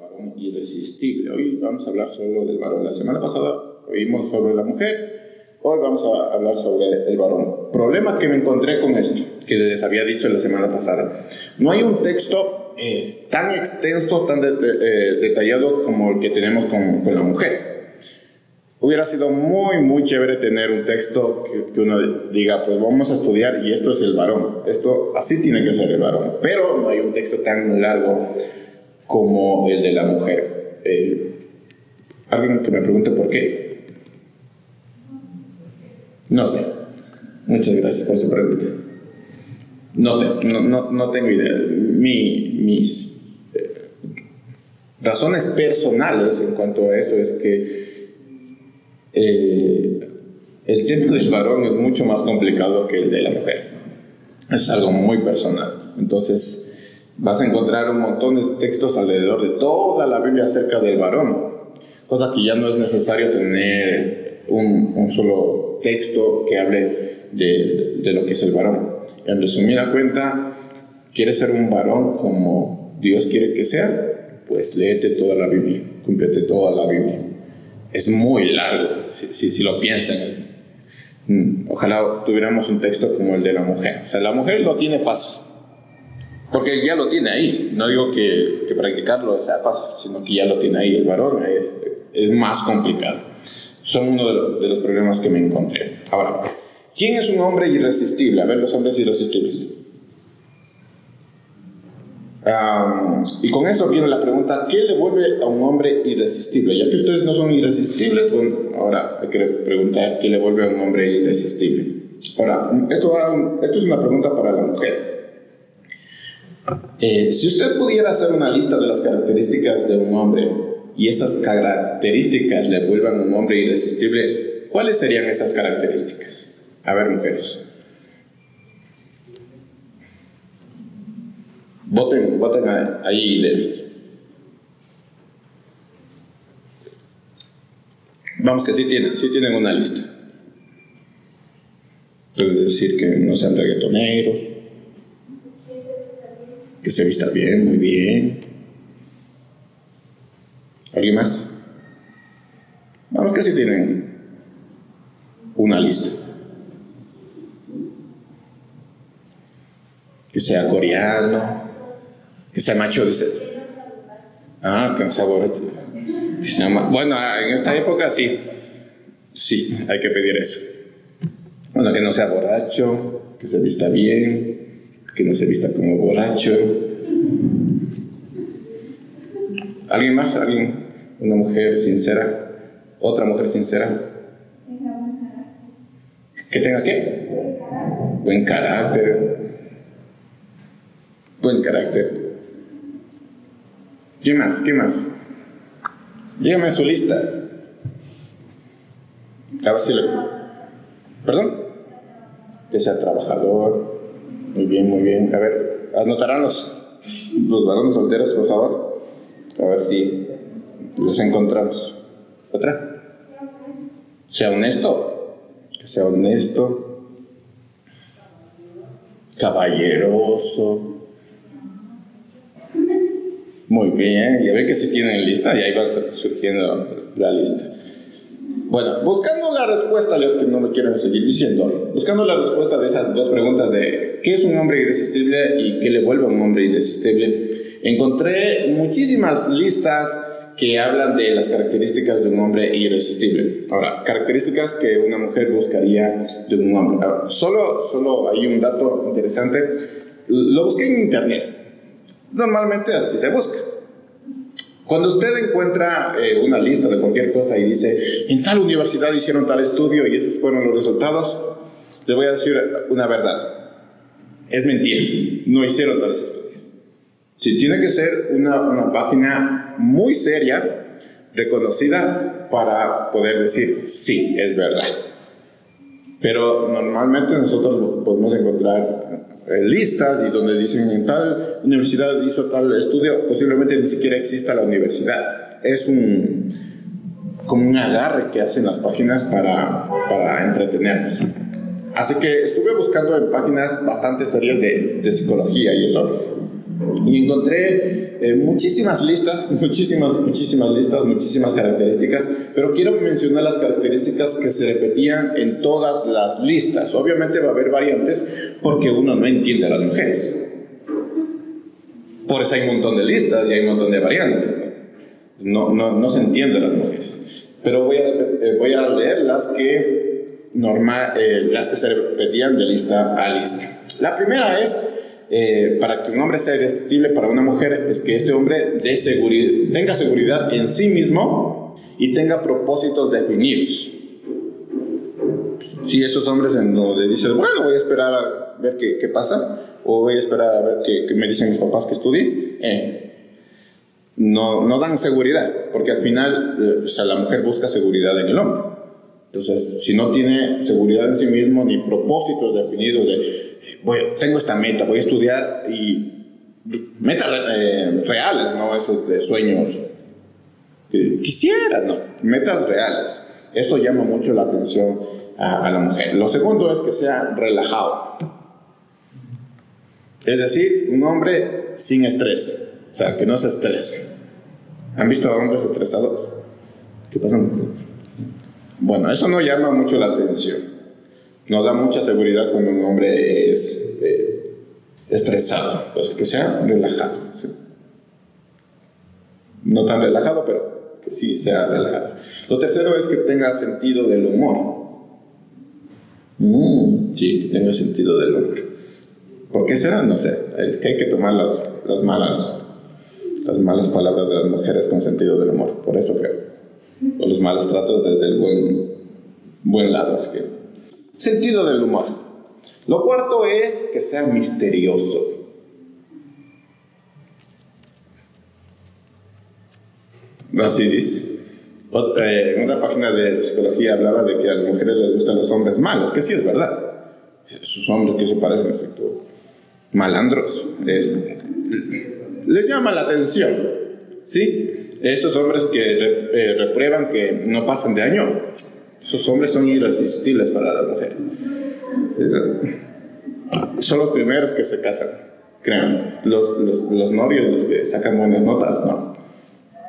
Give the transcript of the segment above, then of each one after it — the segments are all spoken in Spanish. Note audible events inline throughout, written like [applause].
varón irresistible. Hoy vamos a hablar solo del varón. La semana pasada oímos sobre la mujer, hoy vamos a hablar sobre el varón. Problema que me encontré con esto, que les había dicho la semana pasada. No hay un texto eh, tan extenso, tan eh, detallado como el que tenemos con, con, la mujer. Hubiera sido muy, muy chévere tener un texto que, que, uno diga, pues vamos a estudiar y esto es el varón. Esto así tiene que ser el varón. Pero no hay un texto tan largo como el de la mujer. Eh, Alguien que me pregunte por qué. No sé. Muchas gracias por su pregunta. No, no, no, tengo idea. Mi, mis eh, razones personales en cuanto a eso es que eh, el tema del varón es mucho más complicado que el de la mujer. Es algo muy personal. Entonces, vas a encontrar un montón de textos alrededor de toda la Biblia acerca del varón, cosa que ya no es necesario tener un, un solo texto que hable de, de, lo que es el varón. En resumida cuenta, ¿quieres ser un varón como Dios quiere que sea? Pues léete toda la Biblia, cúmplete toda la Biblia. Es muy largo, si, si, lo piensan. Mm, ojalá tuviéramos un texto como el de la mujer. O sea, la mujer lo tiene fácil porque ya lo tiene ahí. No digo que, practicarlo sea fácil, sino que ya lo tiene ahí. El varón es, más complicado. Son uno de los problemas que me encontré. Ahora, ¿quién es un hombre irresistible? A ver, los hombres irresistibles. Y con eso viene la pregunta, ¿qué le vuelve a un hombre irresistible? Ya que ustedes no son irresistibles, bueno, ahora hay que preguntar, ¿qué le vuelve a un hombre irresistible? Ahora, esto es una pregunta para la mujer. Eh, si usted pudiera hacer una lista de las características de un hombre y esas características le vuelvan un hombre irresistible, ¿cuáles serían esas características? A ver, mujeres. Voten, voten ahí. Vamos que sí tienen, sí tienen una lista. Pueden decir que no sean reggaetoneros, se vista bien, muy bien. ¿Alguien más? Vamos que si tienen una lista. Que sea coreano, que sea macho de. Ah, borracho. bueno, en esta época sí. Sí, hay que pedir eso. Bueno, que no sea borracho, que se vista bien, que no se vista como borracho. ¿Alguien más? ¿Alguien? ¿Una mujer sincera? ¿Otra mujer sincera? ¿Que tenga qué? Buen carácter. Buen carácter. ¿Qué más? ¿Qué más? Dígame su lista. A ver si le... ¿Perdón? Que sea trabajador, muy bien, muy bien. A ver, anotarán los, los varones solteros, por favor. A ver si los encontramos. ¿Otra? Sea honesto. Que sea honesto. Caballeroso. Muy bien, ya ve que si tienen lista y ahí va surgiendo la lista. Bueno, buscando la respuesta, lo que no me quieren seguir diciendo, buscando la respuesta de esas dos preguntas de qué es un hombre irresistible y qué le vuelve a un hombre irresistible, encontré muchísimas listas que hablan de las características de un hombre irresistible. Ahora, características que una mujer buscaría de un hombre. solo, solo hay un dato interesante. Lo busqué en internet. Normalmente así se busca. Cuando usted encuentra eh, una lista de cualquier cosa y dice, en tal universidad hicieron tal estudio y esos fueron los resultados, le voy a decir una verdad. Es mentira, no hicieron tales estudios. Sí, tiene que ser una, una página muy seria, reconocida, para poder decir, sí, es verdad. Pero normalmente nosotros podemos encontrar listas y donde dicen en tal universidad hizo tal estudio, posiblemente ni siquiera exista la universidad. Es un como un agarre que hacen las páginas para, para entretenernos. Así que estuve buscando en páginas bastante serias de, de psicología y eso. Y encontré eh, muchísimas listas, [laughs] muchísimas, muchísimas listas, muchísimas características, pero quiero mencionar las características que se repetían en todas las listas. Obviamente va a haber variantes porque uno no entiende a las mujeres. Por eso hay un montón de listas y hay un montón de variantes. No, no, no se entiende a las mujeres. Pero voy a, eh, voy a leer las que, normal, eh, las que se repetían de lista a lista. La primera es eh, para que un hombre sea irresistible para una mujer es que este hombre de tenga seguridad en sí mismo y tenga propósitos definidos. Si esos hombres en donde dicen, bueno, voy a esperar a ver qué, qué pasa, o voy a esperar a ver qué, me dicen mis papás que estudie, eh, no, no dan seguridad, porque al final eh, o sea, la mujer busca seguridad en el hombre. Entonces, si no tiene seguridad en sí mismo ni propósitos definidos de tengo esta meta, voy a estudiar y metas eh, reales, no esos de sueños que quisiera, no, metas reales. Esto llama mucho la atención a, la mujer. Lo segundo es que sea relajado. Es decir, un hombre sin estrés, o sea, que no se estrese. ¿Han visto a hombres estresados? ¿Qué pasa? Bueno, eso no llama mucho la atención nos da mucha seguridad cuando un hombre es eh, estresado, pues que sea relajado. No tan relajado, pero que sí sea relajado. Lo tercero es que tenga sentido del humor. Mm, sí, que tenga sentido del humor. ¿Por qué será? No sé. hay que tomar las, las, malas, las malas palabras de las mujeres con sentido del humor. Por eso creo. O los malos tratos desde el buen, buen lado. Así Sentido del humor. Lo cuarto es que sea misterioso. Así dice. Eh, en otra página de psicología hablaba de que a las mujeres les gustan los hombres malos, que sí es verdad. Esos hombres que se parecen, en efecto, malandros, les llama la atención. ¿Sí? Estos hombres que eh, reprueban, que no pasan de año, esos hombres son irresistibles para las mujeres. Son los primeros que se casan, crean. Los, los, los novios, los que sacan buenas notas, no.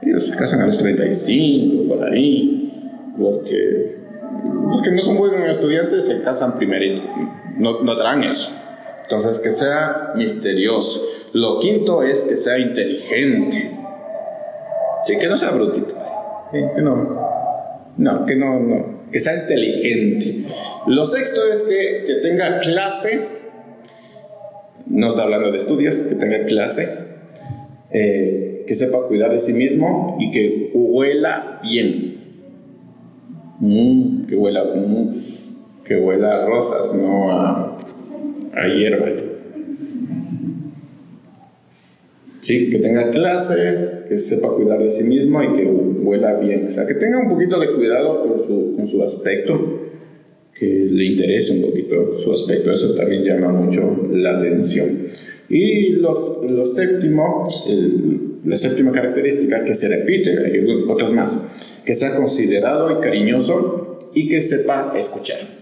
Ellos se casan a los 35, por ahí. Los que, los que no son buenos estudiantes se casan primerito. No, no eso. Entonces, que sea misterioso. Lo quinto es que sea inteligente. Sí, que no sea brutito. que no. No, que no, no que sea inteligente. Lo sexto es que, que tenga clase, no está hablando de estudios, que tenga clase, eh, que sepa cuidar de sí mismo y que huela bien. Mm, que huela, mm, que huela a rosas, no a, a hierba. Sí, que tenga clase, que sepa cuidar de sí mismo y que huela bien. O sea, que tenga un poquito de cuidado con su, con su aspecto, que le interese un poquito su aspecto. Eso también llama mucho la atención. Y los, los séptimo, la séptima característica que se repite, hay otras más, que sea considerado y cariñoso y que sepa escuchar.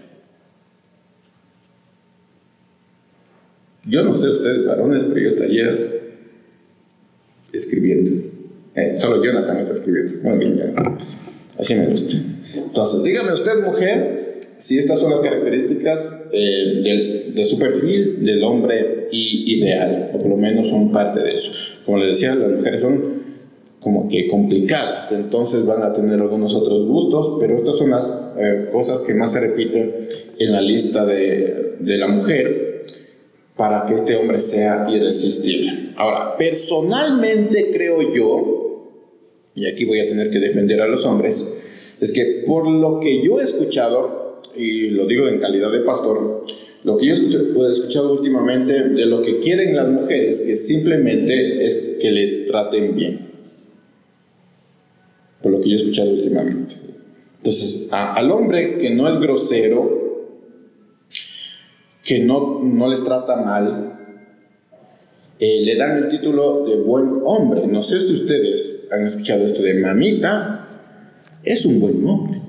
Yo no sé ustedes varones, pero yo hasta ayer escribiendo. Eh, solo Jonathan está escribiendo. Muy bien, Así me gusta. Entonces, dígame usted, mujer, si estas son las características eh, de su perfil del hombre ideal, o por lo menos son parte de eso. Como les decía, las mujeres son como que complicadas, entonces van a tener algunos otros gustos, pero estas son las eh, cosas que más se repiten en la lista de la mujer para que este hombre sea irresistible. Ahora, personalmente creo yo, y aquí voy a tener que defender a los hombres, es que por lo que yo he escuchado, y lo digo en calidad de pastor, lo que yo he escuchado últimamente de lo que quieren las mujeres, que simplemente es que le traten bien. Por lo que yo he escuchado últimamente. Entonces, al hombre que no es grosero, que no, no les trata mal, eh, le dan el título de buen hombre. No sé si ustedes han escuchado esto de mamita, es un buen hombre.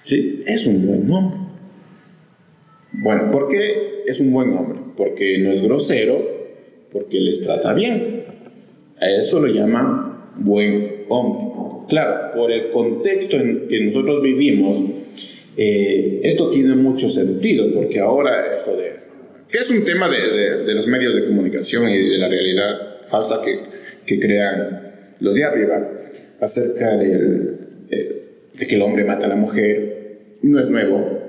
Sí, es un buen hombre. Bueno, ¿por qué es un buen hombre? Porque no es grosero, porque les trata bien. A eso lo llaman buen hombre. Claro, por el contexto en que nosotros vivimos, eh, esto tiene mucho sentido, porque ahora esto de... que es un tema de, de, los medios de comunicación y de la realidad falsa que, que crean los de arriba acerca del, eh, de que el hombre mata a la mujer, no es nuevo,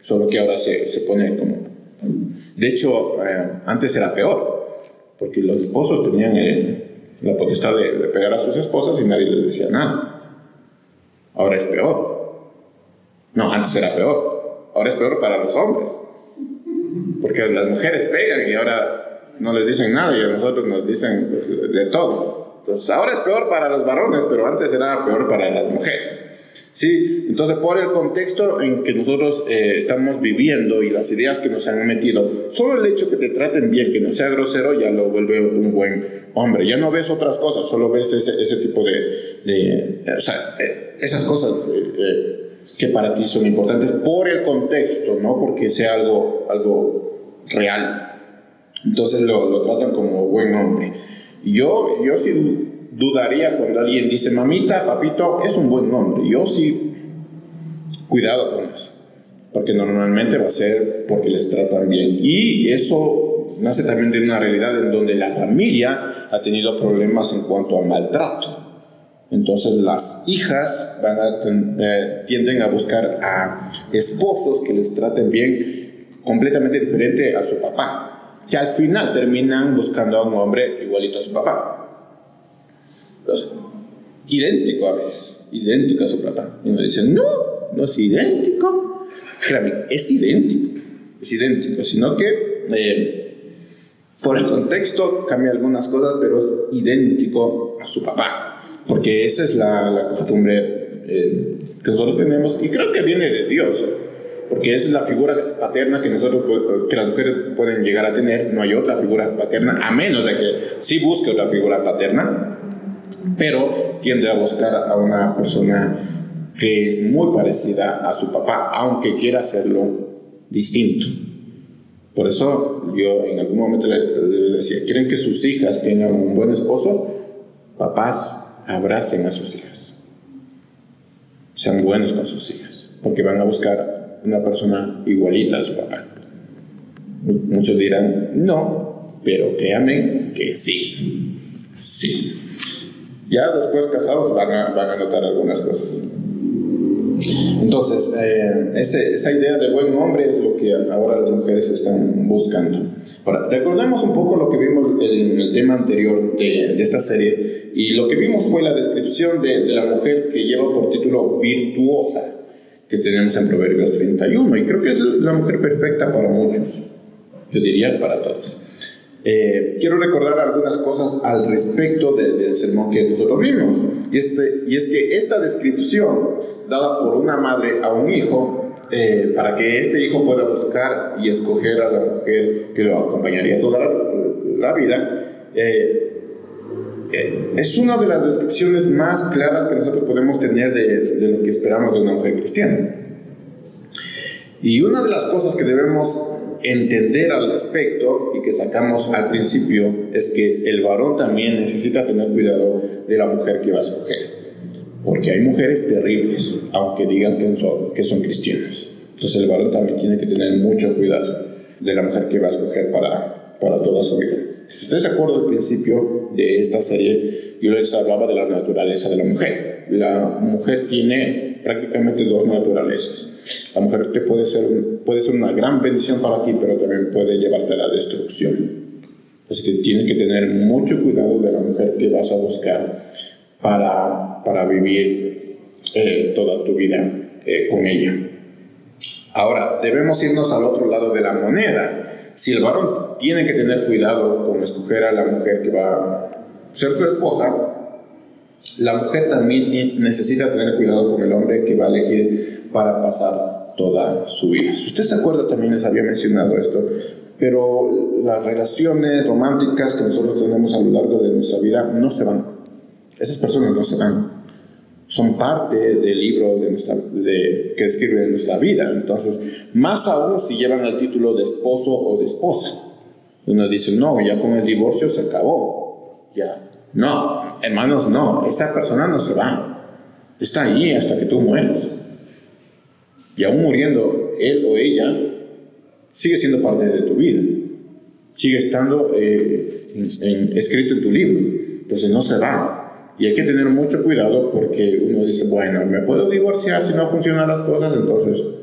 solo que ahora se, se pone como... De hecho, eh, antes era peor, porque los esposos tenían la potestad de, de pegar a sus esposas y nadie les decía nada. Ahora es peor. No, antes era peor. Ahora es peor para los hombres. Porque las mujeres pegan y ahora no les dicen nada y a nosotros nos dicen pues, de todo. Entonces, ahora es peor para los varones, pero antes era peor para las mujeres. ¿Sí? Entonces, por el contexto en que nosotros eh, estamos viviendo y las ideas que nos han metido, solo el hecho que te traten bien, que no sea grosero, ya lo vuelve un buen hombre. Ya no ves otras cosas, solo ves ese, tipo de, de, O sea, eh, esas cosas. Eh, que para ti son importantes por el contexto, no porque sea algo, algo real. Entonces lo, lo tratan como buen hombre. Yo, yo sí dudaría cuando alguien dice, mamita, papito, es un buen hombre. Yo sí, cuidado con eso. Porque normalmente va a ser porque les tratan bien. Y eso nace también de una realidad en donde la familia ha tenido problemas en cuanto a maltrato. Entonces las hijas eh, tienden a buscar a esposos que les traten bien, completamente diferente a su papá, que al final terminan buscando a un hombre igualito a su papá. Entonces, idéntico a veces, idéntico a su papá. Y nos dicen, no, no es idéntico. Créame, es idéntico, es idéntico, sino que eh, por el contexto cambia algunas cosas, pero es idéntico a su papá porque esa es la, la costumbre eh, que nosotros tenemos y creo que viene de Dios, porque esa es la figura paterna que nosotros que las mujeres pueden llegar a tener, no hay otra figura paterna, a menos de que sí busque otra figura paterna, pero tiende a buscar a una persona que es muy parecida a su papá, aunque quiera hacerlo distinto. Por eso yo en algún momento le, le decía, ¿quieren que sus hijas tengan un buen esposo? Papás, abracen a sus hijas. Sean buenos con sus hijas, porque van a buscar una persona igualita a su papá. Muchos dirán, no, pero amen que sí. Sí. Ya después casados van a, van a notar algunas cosas. Entonces, eh, esa idea de buen hombre es lo que ahora las mujeres están buscando. Ahora, recordemos un poco lo que vimos en el tema anterior de, de esta serie, y lo que vimos fue la descripción de, de, la mujer que lleva por título virtuosa, que tenemos en Proverbios 31, y creo que es la mujer perfecta para muchos, yo diría para todos. Eh, quiero recordar algunas cosas al respecto del sermón que nosotros vimos, y, este, y es que esta descripción dada por una madre a un hijo, eh, para que este hijo pueda buscar y escoger a la mujer que lo acompañaría toda la, la vida, eh, eh, es una de las descripciones más claras que nosotros podemos tener de, de, lo que esperamos de una mujer cristiana. Y una de las cosas que debemos entender al respecto y que sacamos al principio es que el varón también necesita tener cuidado de la mujer que va a escoger. Porque hay mujeres terribles, aunque digan que son, que son cristianas. Entonces el varón también tiene que tener mucho cuidado de la mujer que va a escoger para, para toda su vida. Si ustedes se acuerdan al principio de esta serie, yo les hablaba de la naturaleza de la mujer. La mujer tiene prácticamente dos naturalezas. La mujer te puede ser, puede ser una gran bendición para ti, pero también puede llevarte a la destrucción. Así que tienes que tener mucho cuidado de la mujer que vas a buscar para, para vivir eh, toda tu vida eh, con ella. Ahora, debemos irnos al otro lado de la moneda si el varón tiene que tener cuidado con escoger a la mujer que va ser su esposa, la mujer también necesita tener cuidado con el hombre que va a elegir para pasar toda su vida. Si usted se acuerda, también les había mencionado esto, pero las relaciones románticas que nosotros tenemos a lo largo de nuestra vida no se van. Esas personas no se van son parte del libro de nuestra, de, que describe nuestra vida. Entonces, más aún si llevan el título de esposo o de esposa. Uno dice, no, ya con el divorcio se acabó. Ya. No, hermanos, no. Esa persona no se va. Está ahí hasta que tú mueres. Y aún muriendo él o ella, sigue siendo parte de tu vida. Sigue estando eh, escrito en tu libro. Entonces no se va. Y hay que tener mucho cuidado porque uno dice, bueno, me puedo divorciar si no funcionan las cosas, entonces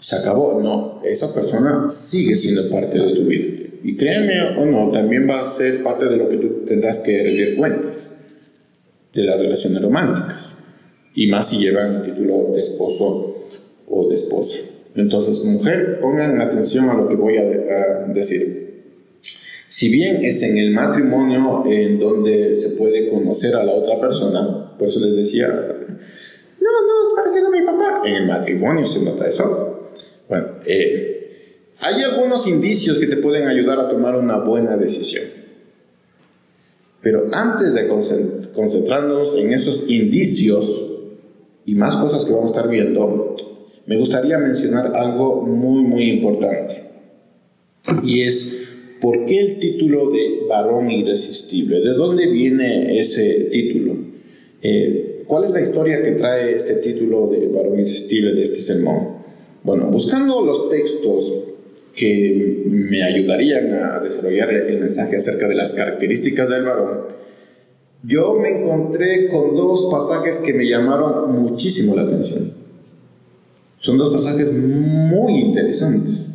se acabó. No, esa persona sigue siendo parte de tu vida. Y créeme o no, también va a ser parte de lo que tú tendrás que rendir cuentas de las relaciones románticas. Y más si llevan el título de esposo o de esposa. Entonces, mujer, pongan atención a lo que voy a, decir. Si bien es en el matrimonio en donde se puede conocer a la otra persona, por eso les decía, no, no, es parecido a mi papá. En el matrimonio se nota eso. Bueno, eh, hay algunos indicios que te pueden ayudar a tomar una buena decisión. Pero antes de concentrarnos en esos indicios y más cosas que vamos a estar viendo, me gustaría mencionar algo muy, muy importante. Y es, ¿por qué el título de varón irresistible? ¿De dónde viene ese título? Eh, ¿Cuál es la historia que trae este título de varón irresistible de este sermón? Bueno, buscando los textos que me ayudarían a desarrollar el mensaje acerca de las características del varón, yo me encontré con dos pasajes que me llamaron muchísimo la atención. Son dos pasajes muy interesantes.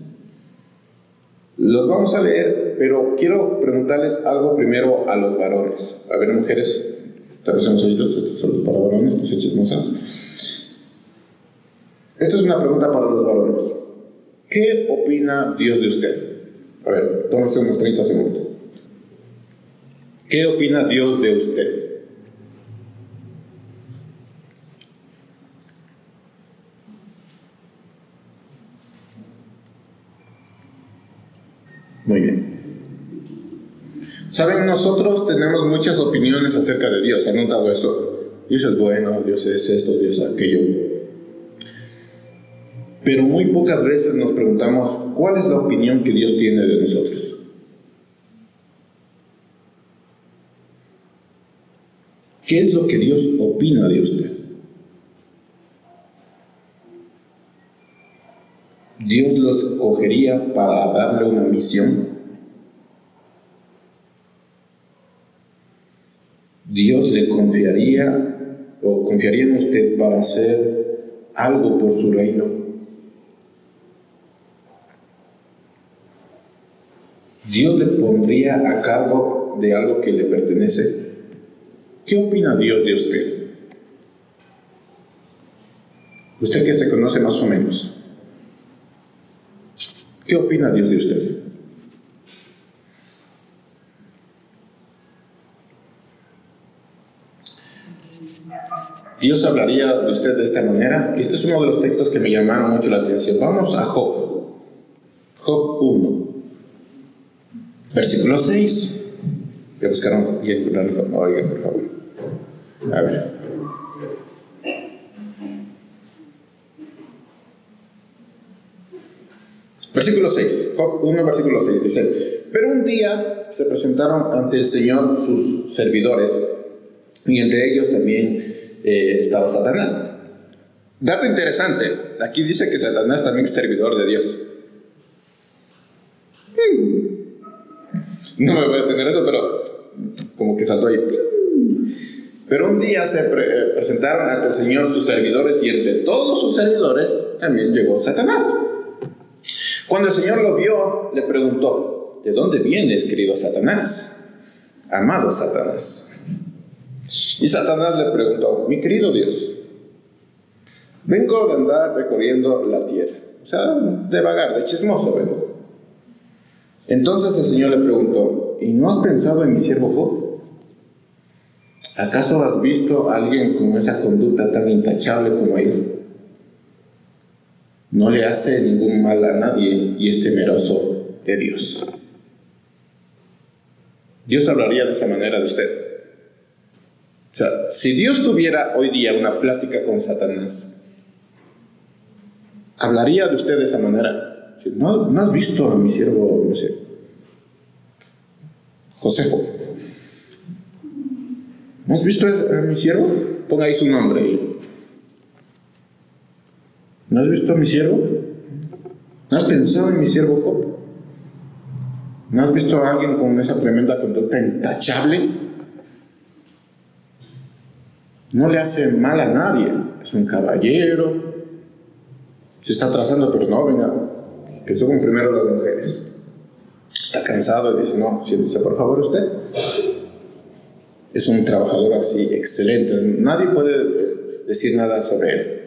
Los vamos a leer, pero quiero preguntarles algo primero a los varones. A ver, mujeres, tal vez oídos, estos son los para varones, no chismosas. Esto es una pregunta para los varones. ¿Qué opina Dios de usted? A ver, tómese unos 30 segundos. ¿Qué opina Dios de usted? Muy bien. Saben, nosotros tenemos muchas opiniones acerca de Dios. ¿Han notado eso? Dios es bueno, Dios es esto, Dios es aquello. Pero muy pocas veces nos preguntamos cuál es la opinión que Dios tiene de nosotros. ¿Qué es lo que Dios opina de usted? Dios los cogería para darle una misión. Dios le confiaría o confiaría en usted para hacer algo por su reino. Dios le pondría a cargo de algo que le pertenece. ¿Qué opina Dios de usted? Usted que se conoce más o menos. ¿Qué opina Dios de usted? Dios hablaría de usted de esta manera. Este es uno de los textos que me llamaron mucho la atención. Vamos a Job. Job 1. Versículo 6. Voy a buscar y encontrarlo. Oigan, por favor. A ver. Versículo 6, 1, versículo 6, dice, pero un día se presentaron ante el Señor sus servidores, y entre ellos también eh, estaba Satanás. Dato interesante, aquí dice que Satanás también es servidor de Dios. No me voy a tener eso, pero como que saltó ahí. Pero un día se presentaron ante el Señor sus servidores y entre todos sus servidores también llegó Satanás. Cuando el Señor lo vio, le preguntó, ¿de dónde vienes, querido Satanás? Amado Satanás. Y Satanás le preguntó, mi querido Dios, vengo de andar recorriendo la tierra. O sea, de vagar, de chismoso vengo. Entonces el Señor le preguntó, ¿y no has pensado en mi siervo Job? ¿Acaso has visto a alguien con esa conducta tan intachable como él? No le hace ningún mal a nadie y es temeroso de Dios. Dios hablaría de esa manera de usted. O sea, si Dios tuviera hoy día una plática con Satanás, ¿hablaría de usted de esa manera? ¿No, no has visto a mi siervo, no sé, Josefo. ¿No has visto a mi siervo? Ponga ahí su nombre. ¿No has visto a mi siervo? ¿No has pensado en mi siervo Job? ¿No has visto a alguien con esa tremenda conducta intachable? No le hace mal a nadie. Es un caballero. Se está atrasando, pero no, venga, que suban primero las mujeres. Está cansado y dice, no, siéntese por favor usted. Es un trabajador así excelente. Nadie puede decir nada sobre él.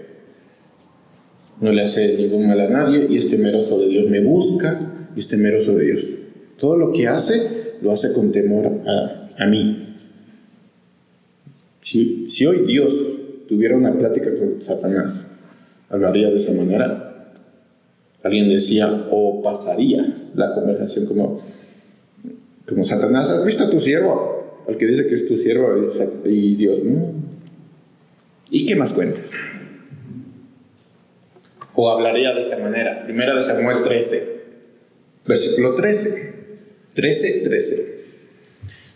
No le hace ningún mal a nadie y es temeroso de Dios. Me busca y es temeroso de Dios. Todo lo que hace, lo hace con temor a, a mí. Si, si hoy Dios tuviera una plática con Satanás, hablaría de esa manera. Alguien decía, o pasaría la conversación como, como Satanás, ¿has visto a tu siervo? Al que dice que es tu siervo y Dios, no. ¿Y qué más cuentas? O hablaría de esta manera. Primera de Samuel 13, versículo 13. 13, 13.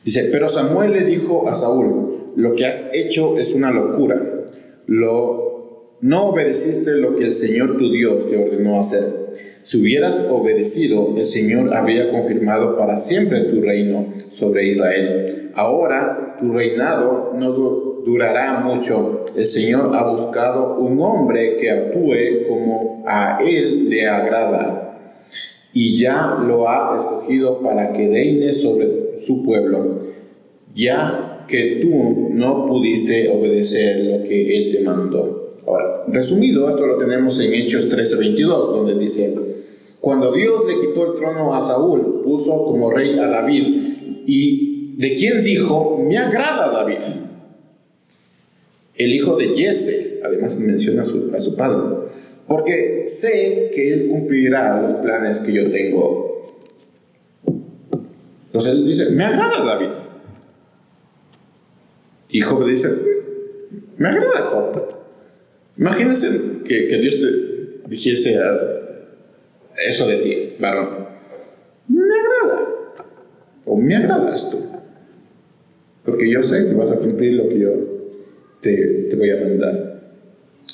Dice, pero Samuel le dijo a Saúl, lo que has hecho es una locura. Lo, no obedeciste lo que el Señor tu Dios te ordenó hacer. Si hubieras obedecido, el Señor había confirmado para siempre tu reino sobre Israel. Ahora tu reinado no durará mucho. El Señor ha buscado un hombre que actúe como a Él le agrada y ya lo ha escogido para que reine sobre su pueblo, ya que tú no pudiste obedecer lo que Él te mandó. Ahora, resumido, esto lo tenemos en Hechos 13:22, donde dice, cuando Dios le quitó el trono a Saúl, puso como rey a David, y de quien dijo, me agrada David. El hijo de Jesse, además menciona a su, a su padre porque sé que Él cumplirá los planes que yo tengo. Entonces Él dice, me agrada David. Y Job dice, me agrada Job. Imagínense que, que Dios te dijese eso de ti, varón. Me agrada. O me agradas tú. Porque yo sé que vas a cumplir lo que yo te, te voy a mandar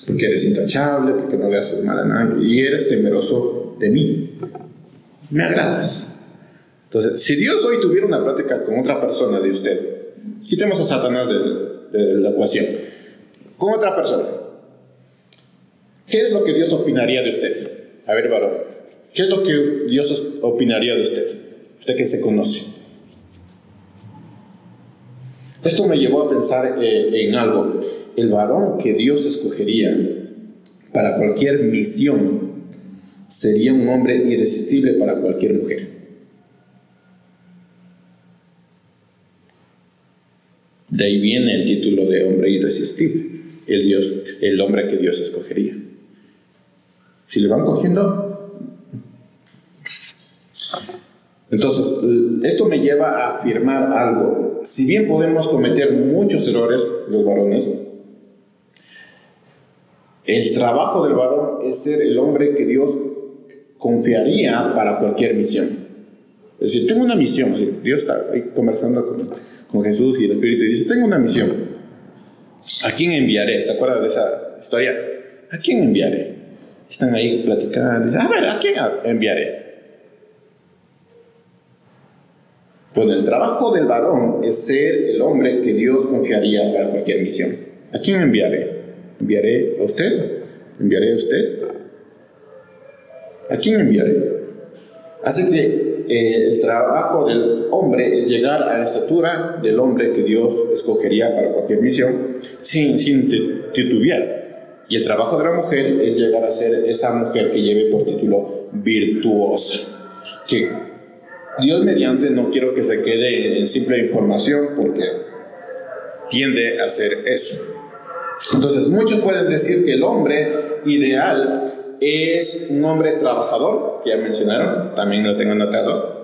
porque eres intachable, porque no le haces mal a nadie y eres temeroso de mí. Me agradas. Entonces, si Dios hoy tuviera una plática con otra persona de usted, quitemos a Satanás de, la ecuación, con otra persona, ¿qué es lo que Dios opinaría de usted? A ver, varón, ¿qué es lo que Dios opinaría de usted? Usted que se conoce. Esto me llevó a pensar eh, en algo el varón que Dios escogería para cualquier misión sería un hombre irresistible para cualquier mujer. De ahí viene el título de hombre irresistible, el, Dios, el hombre que Dios escogería. Si le van cogiendo... Entonces, esto me lleva a afirmar algo. Si bien podemos cometer muchos errores, los varones, el trabajo del varón es ser el hombre que Dios confiaría para cualquier misión. Es decir, tengo una misión. Dios está ahí conversando con, Jesús y el Espíritu y dice, tengo una misión. ¿A quién enviaré? ¿Se acuerda de esa historia? ¿A quién enviaré? Están ahí platicando. Dicen, a ver, ¿a quién enviaré? Pues el trabajo del varón es ser el hombre que Dios confiaría para cualquier misión. ¿A quién enviaré? ¿Enviaré a usted? ¿Enviaré a usted? ¿A quién enviaré? Así que eh, el trabajo del hombre es llegar a la estatura del hombre que Dios escogería para cualquier misión sin, sin titubear. Y el trabajo de la mujer es llegar a ser esa mujer que lleve por título virtuosa. Que Dios mediante no quiero que se quede en simple información porque tiende a hacer eso. Entonces, muchos pueden decir que el hombre ideal es un hombre trabajador, que ya mencionaron, también lo tengo anotado.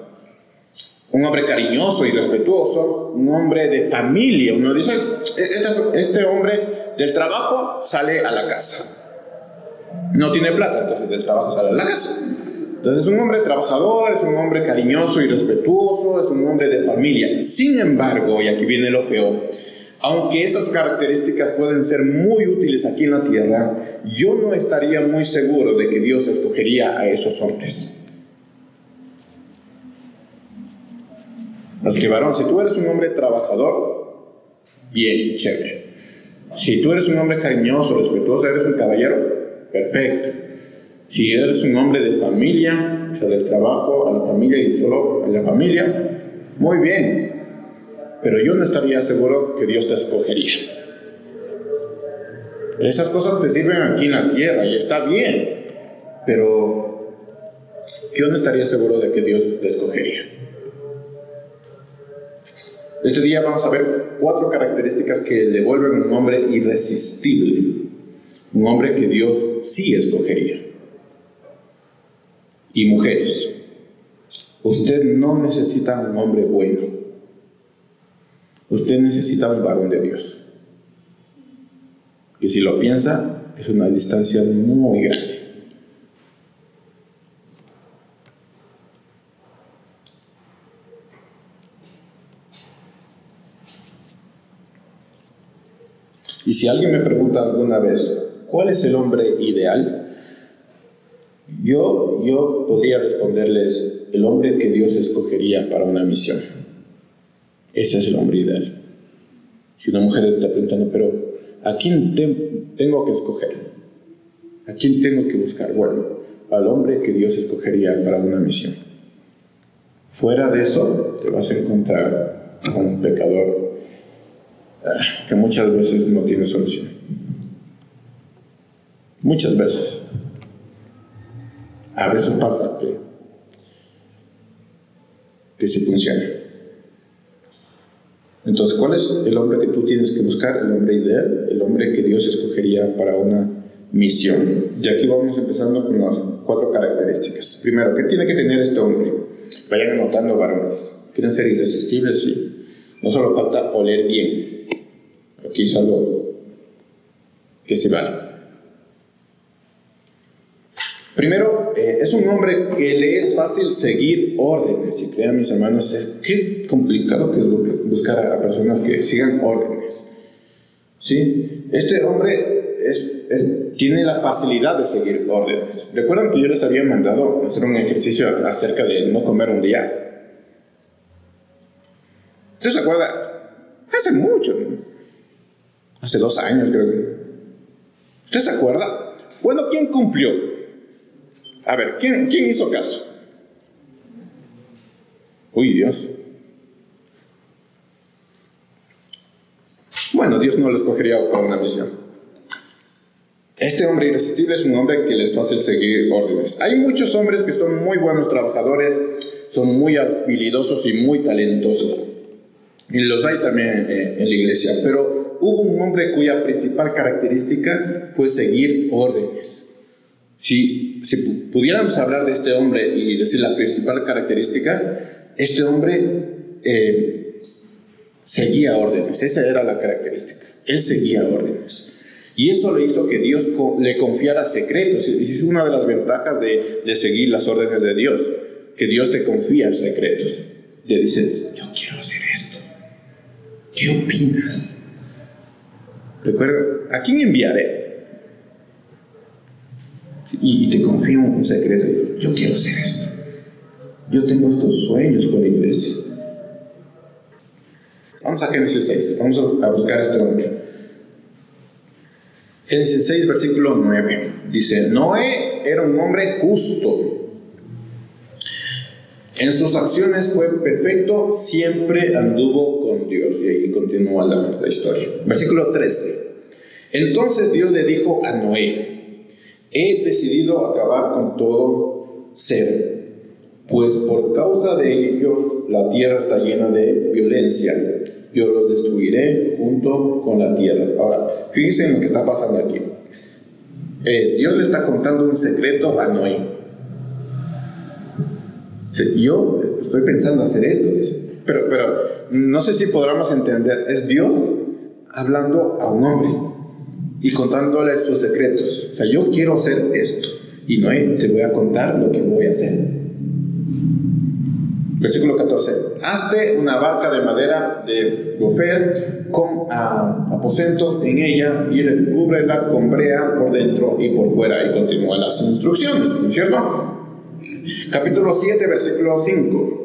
Un hombre cariñoso y respetuoso, un hombre de familia. Uno dice, este, este hombre del trabajo sale a la casa. No tiene plata, entonces del trabajo sale a la casa. Entonces es un hombre trabajador, es un hombre cariñoso y respetuoso, es un hombre de familia. Sin embargo, y aquí viene lo feo, aunque esas características pueden ser muy útiles aquí en la tierra, yo no estaría muy seguro de que Dios escogería a esos hombres. Así que varón, si tú eres un hombre trabajador, bien, chévere. Si tú eres un hombre cariñoso, respetuoso, eres un caballero, perfecto. Si eres un hombre de familia, o sea, del trabajo a la familia y solo a la familia, muy bien. Pero yo no estaría seguro que Dios te escogería. Esas cosas te sirven aquí en la tierra y está bien. Pero yo no estaría seguro de que Dios te escogería. Este día vamos a ver cuatro características que le vuelven un hombre irresistible. Un hombre que Dios sí escogería y mujeres. Usted no necesita un hombre bueno. Usted necesita un varón de Dios. Que si lo piensa, es una distancia muy grande. Y si alguien me pregunta alguna vez, ¿cuál es el hombre ideal? Yo, yo podría responderles, el hombre que Dios escogería para una misión. Ese es el hombre ideal. Si una mujer está preguntando, pero ¿a quién tengo que escoger? ¿A quién tengo que buscar? Bueno, al hombre que Dios escogería para una misión. Fuera de eso, te vas a encontrar con un pecador ah, que muchas veces no tiene solución. Muchas veces. A veces pasa que, que sí funciona. Entonces, ¿cuál es el hombre que tú tienes que buscar? El hombre ideal, el hombre que Dios escogería para una misión. Y aquí vamos empezando con las cuatro características. Primero, ¿qué tiene que tener este hombre? Vayan anotando varones. ¿Quieren ser irresistibles? Sí. No solo falta oler bien. Aquí es algo que se vale. Primero, eh, es un hombre que le es fácil seguir órdenes. Y crean mis hermanos, es, qué complicado que es buscar a personas que sigan órdenes. ¿Sí? Este hombre tiene la facilidad de seguir órdenes. ¿Recuerdan que yo les había mandado hacer un ejercicio acerca de no comer un día? ¿Usted se acuerda? Hace mucho, hace dos años creo. ¿Usted se acuerda? Bueno, ¿quién cumplió? A ver, ¿quién, quién hizo caso? Uy, Dios. Bueno, Dios no lo escogería para una misión. Este hombre irresistible es un hombre que les fácil seguir órdenes. Hay muchos hombres que son muy buenos trabajadores, son muy habilidosos y muy talentosos. Y los hay también eh, en la iglesia. Pero hubo un hombre cuya principal característica fue seguir órdenes. Si, pudiéramos hablar de este hombre y decir la principal característica, este hombre eh, seguía órdenes, esa era la característica, él seguía órdenes. Y eso le hizo que Dios le confiara secretos. Es una de las ventajas de, de, seguir las órdenes de Dios, que Dios te confía secretos. Te dices, yo quiero hacer esto. ¿Qué opinas? Recuerda, ¿a quién enviaré? Y, te confío un secreto. Yo quiero hacer esto. Yo tengo estos sueños con la iglesia. Vamos a Génesis 6. Vamos a buscar este hombre. Génesis 6, versículo 9. Dice, Noé era un hombre justo. En sus acciones fue perfecto, siempre anduvo con Dios. Y ahí continúa la, la historia. Versículo 13. Entonces Dios le dijo a Noé, He decidido acabar con todo ser, pues por causa de ellos la tierra está llena de violencia. Yo los destruiré junto con la tierra. Ahora, fíjense en lo que está pasando aquí. Eh, Dios le está contando un secreto a Noé. Yo estoy pensando hacer esto, Pero, pero no sé si podamos entender. Es Dios hablando a un hombre y contándole sus secretos. O sea, yo quiero hacer esto. Y Noé, te voy a contar lo que voy a hacer. Versículo 14. Hazte una barca de madera de gofer con ah, aposentos en ella y recúbrela con brea por dentro y por fuera. Y continúa las instrucciones, ¿no es cierto? Capítulo 7, versículo 5.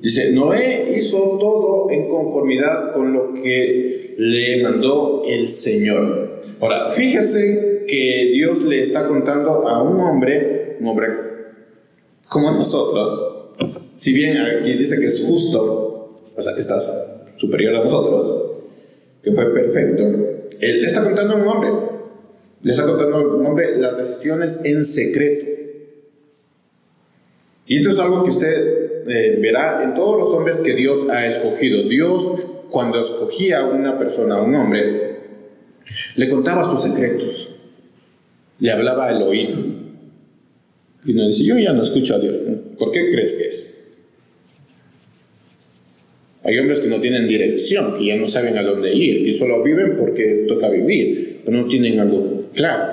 Dice, Noé hizo todo en conformidad con lo que le mandó el Señor. Ahora, fíjese que Dios le está contando a un hombre, un hombre como nosotros, si bien aquí dice que es justo, o sea, que está superior a nosotros, que fue perfecto, él le está contando a un hombre, le está contando a un hombre las decisiones en secreto. Y esto es algo que usted eh, verá en todos los hombres que Dios ha escogido. Dios, cuando escogía a una persona, a un hombre, le contaba sus secretos, le hablaba al oído. Y nos dice, yo ya no escucho a Dios. ¿Por qué crees que es? Hay hombres que no tienen dirección, que ya no saben a dónde ir, que solo viven porque toca vivir, pero no tienen algo claro.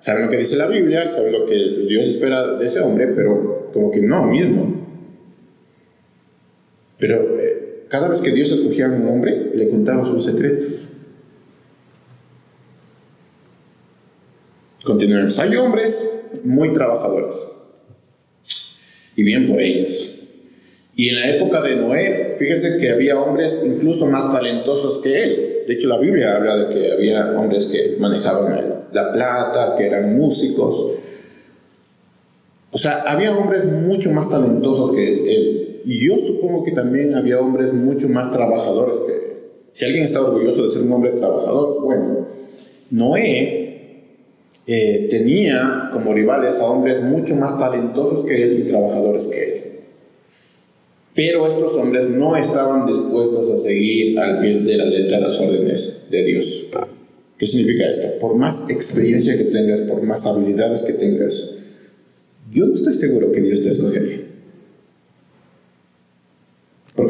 Saben lo que dice la Biblia, saben lo que Dios espera de ese hombre, pero como que no mismo. Pero eh, cada vez que Dios escogía a un hombre, le contaba sus secretos. Continuamos. Hay hombres muy trabajadores. Y bien por ellos. Y en la época de Noé, fíjese que había hombres incluso más talentosos que él. De hecho, la Biblia habla de que había hombres que manejaban la plata, que eran músicos. O sea, había hombres mucho más talentosos que él. Y yo supongo que también había hombres mucho más trabajadores que... Si alguien está orgulloso de ser un hombre trabajador, bueno, Noé eh, tenía como rivales a hombres mucho más talentosos que él y trabajadores que él. Pero estos hombres no estaban dispuestos a seguir al pie de la letra las órdenes de Dios. ¿Qué significa esto? Por más experiencia que tengas, por más habilidades que tengas, yo no estoy seguro que Dios te escogería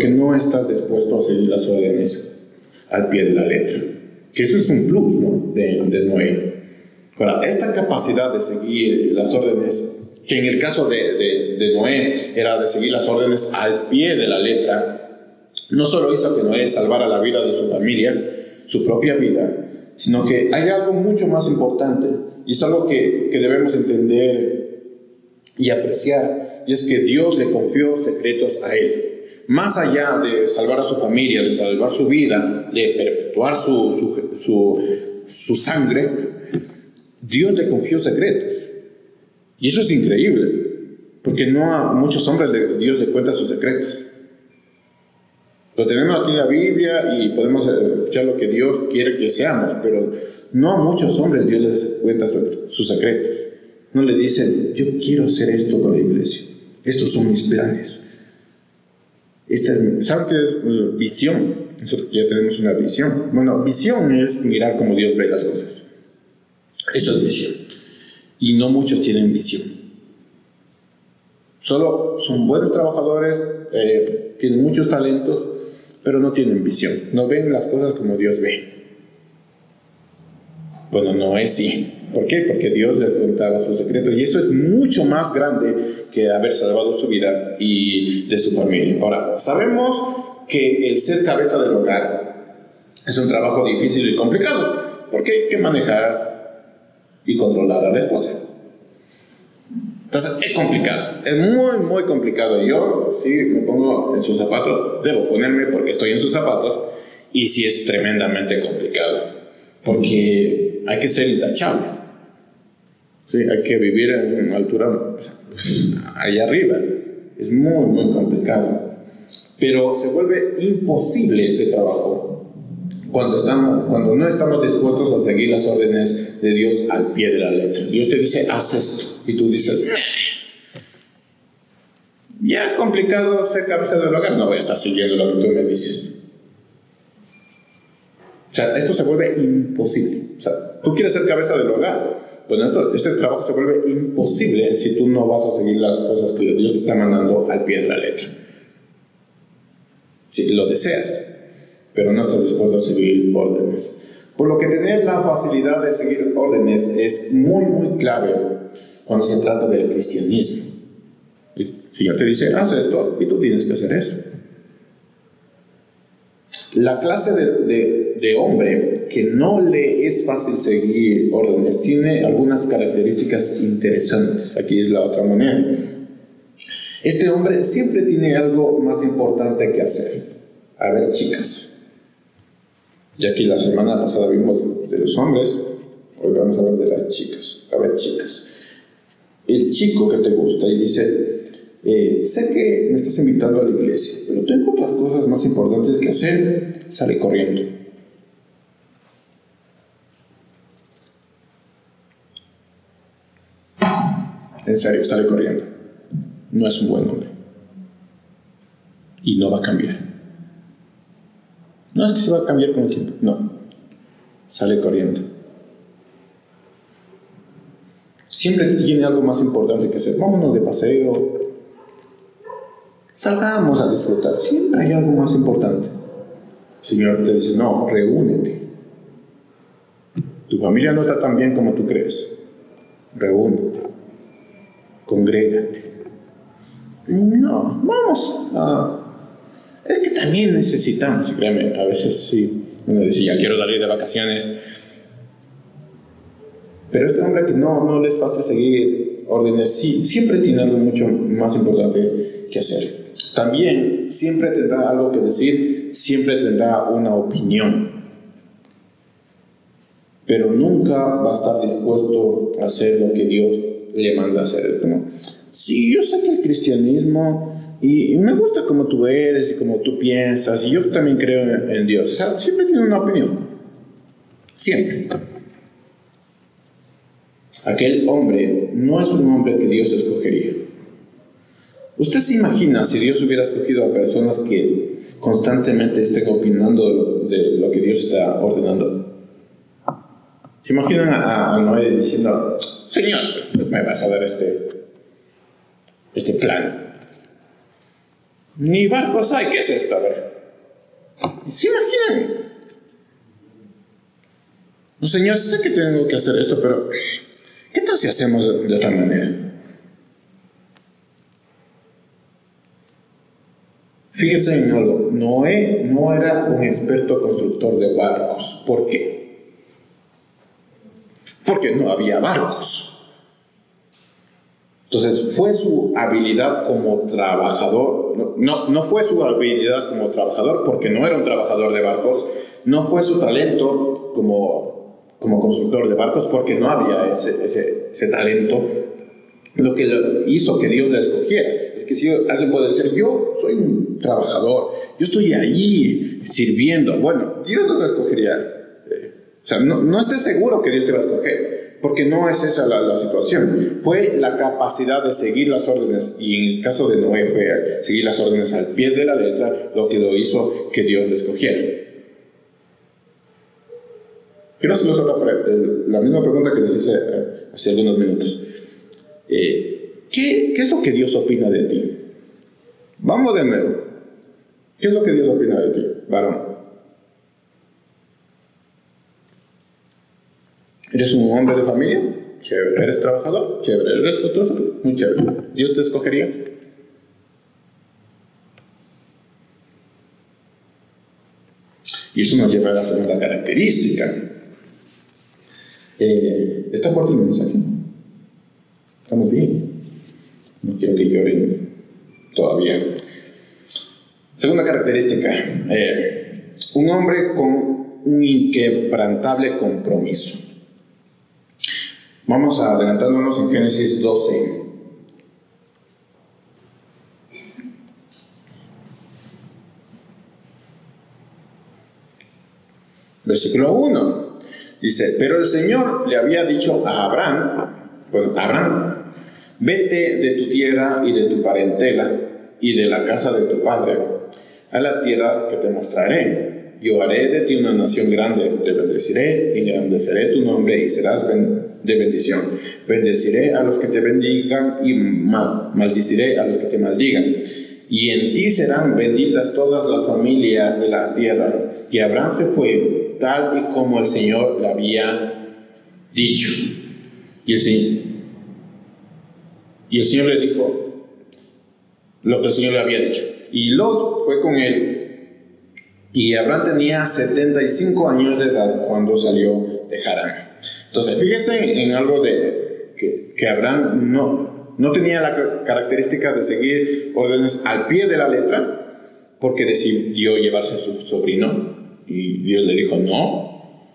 porque no estás dispuesto a seguir las órdenes al pie de la letra. Que eso es un plus de, Noé. Ahora, esta capacidad de seguir las órdenes, que en el caso de, Noé era de seguir las órdenes al pie de la letra, no solo hizo que Noé salvara la vida de su familia, su propia vida, sino que hay algo mucho más importante y es algo que, que debemos entender y apreciar, y es que Dios le confió secretos a él más allá de salvar a su familia, de salvar su vida, de perpetuar su, su, sangre, Dios le confió secretos. Y eso es increíble, porque no a muchos hombres Dios le cuenta sus secretos. Lo tenemos aquí en la Biblia y podemos escuchar lo que Dios quiere que seamos, pero no a muchos hombres Dios les cuenta sus secretos. No le dicen, yo quiero hacer esto con la iglesia, estos son mis planes. Esta es, ¿Saben qué es visión? Nosotros ya tenemos una visión. Bueno, visión es mirar como Dios ve las cosas. Eso es visión. Y no muchos tienen visión. Solo son buenos trabajadores, eh, tienen muchos talentos, pero no tienen visión. No ven las cosas como Dios ve. Bueno, no es sí. ¿Por qué? Porque Dios le contaba su secreto. Y eso es mucho más grande que haber salvado su vida y de su familia. Ahora, sabemos que el ser cabeza del hogar es un trabajo difícil y complicado, porque hay que manejar y controlar a la esposa. Entonces, es complicado, es muy, muy complicado. Yo, si me pongo en sus zapatos, debo ponerme porque estoy en sus zapatos, y sí es tremendamente complicado, porque hay que ser intachable. Sí, hay que vivir en altura pues, allá arriba. Es muy, muy complicado. Pero se vuelve imposible este trabajo cuando, estamos, cuando no estamos dispuestos a seguir las órdenes de Dios al pie de la letra. Dios te dice, haz esto. Y tú dices, ya complicado ser cabeza del hogar, no voy a estar siguiendo lo que tú me dices. O sea, esto se vuelve imposible. O sea, tú quieres ser cabeza del hogar, pues este trabajo se vuelve imposible si tú no vas a seguir las cosas que Dios te está mandando al pie de la letra. Si lo deseas, pero no estás dispuesto a seguir órdenes. Por lo que tener la facilidad de seguir órdenes es muy, muy clave cuando se trata del cristianismo. El Señor te dice, haz esto y tú tienes que hacer eso. La clase de, de, hombre que no le es fácil seguir órdenes tiene algunas características interesantes. Aquí es la otra manera. Este hombre siempre tiene algo más importante que hacer. A ver, chicas. Ya que la semana pasada vimos de los hombres, hoy vamos a ver de las chicas. A ver, chicas. El chico que te gusta y dice, eh, sé que me estás invitando a la iglesia, pero tengo otras cosas más importantes que hacer, sale corriendo. En serio, sale corriendo. No es un buen hombre. Y no va a cambiar. No es que se va a cambiar con el tiempo, no. Sale corriendo. Siempre tiene algo más importante que hacer. Vámonos de paseo, Salgamos a disfrutar. Siempre hay algo más importante. El Señor te dice, no, reúnete. Tu familia no está tan bien como tú crees. Reúnete. Congrégate. No, vamos. es que también necesitamos, y créeme, a veces sí, uno dice, ya quiero salir de vacaciones. Pero este hombre que no, no les pasa a seguir órdenes, sí, siempre tiene algo mucho más importante que hacer. También siempre tendrá algo que decir, siempre tendrá una opinión, pero nunca va a estar dispuesto a hacer lo que Dios le manda a hacer. Como, sí, yo sé que el cristianismo, y, me gusta como tú eres y como tú piensas, y yo también creo en, Dios. O sea, siempre tiene una opinión. Siempre. Aquel hombre no es un hombre que Dios escogería. ¿Usted se imagina si Dios hubiera escogido a personas que constantemente estén opinando de lo que Dios está ordenando? ¿Se imaginan a, Noé diciendo, Señor, me vas a dar este, este plan? Ni barcos hay, ¿qué es esto? A ver. ¿Se imaginan? No, Señor, sé que tengo que hacer esto, pero ¿qué tal si hacemos de otra manera? Fíjense en algo, Noé no era un experto constructor de barcos. ¿Por qué? Porque no había barcos. Entonces, fue su habilidad como trabajador, no, no fue su habilidad como trabajador porque no era un trabajador de barcos, no fue su talento como, como constructor de barcos porque no había ese, ese, ese talento lo que hizo que Dios la escogiera. Es que si alguien puede decir, yo soy un trabajador, yo estoy ahí sirviendo, bueno, Dios no te escogería. No, no estés seguro que Dios te va a escoger, porque no es esa la, situación. Fue la capacidad de seguir las órdenes, y en el caso de Noé fue seguir las órdenes al pie de la letra, lo que lo hizo que Dios le escogiera. Quiero hacerles la misma pregunta que les hice eh, hace algunos minutos. Eh, ¿qué, ¿qué es lo que Dios opina de ti? Vamos de nuevo. ¿Qué es lo que Dios opina de ti, varón? ¿Eres un hombre de familia? Chévere. ¿Eres trabajador? Chévere. ¿Eres respetuoso? Muy chévere. ¿Dios te escogería? Y eso nos lleva a la segunda característica. Eh, ¿Está fuerte el mensaje? estamos bien. No quiero que lloren todavía. Segunda característica, eh, un hombre con un inquebrantable compromiso. Vamos adelantándonos en Génesis 12. Versículo 1. Dice, pero el Señor le había dicho a Abraham, bueno, Abraham, Vete de tu tierra y de tu parentela y de la casa de tu padre a la tierra que te mostraré. Yo haré de ti una nación grande, te bendeciré, engrandeceré tu nombre y serás de bendición. Bendeciré a los que te bendigan y maldiciré a los que te maldigan. Y en ti serán benditas todas las familias de la tierra. Y Abraham se fue tal y como el Señor le había dicho. Y el Y el Señor le dijo lo que el Señor le había dicho. Y Lot fue con él. Y Abraham tenía 75 años de edad cuando salió de Harán. Entonces, fíjese en algo de que, que Abraham no, no tenía la característica de seguir órdenes al pie de la letra, porque decidió llevarse a su sobrino y Dios le dijo, no,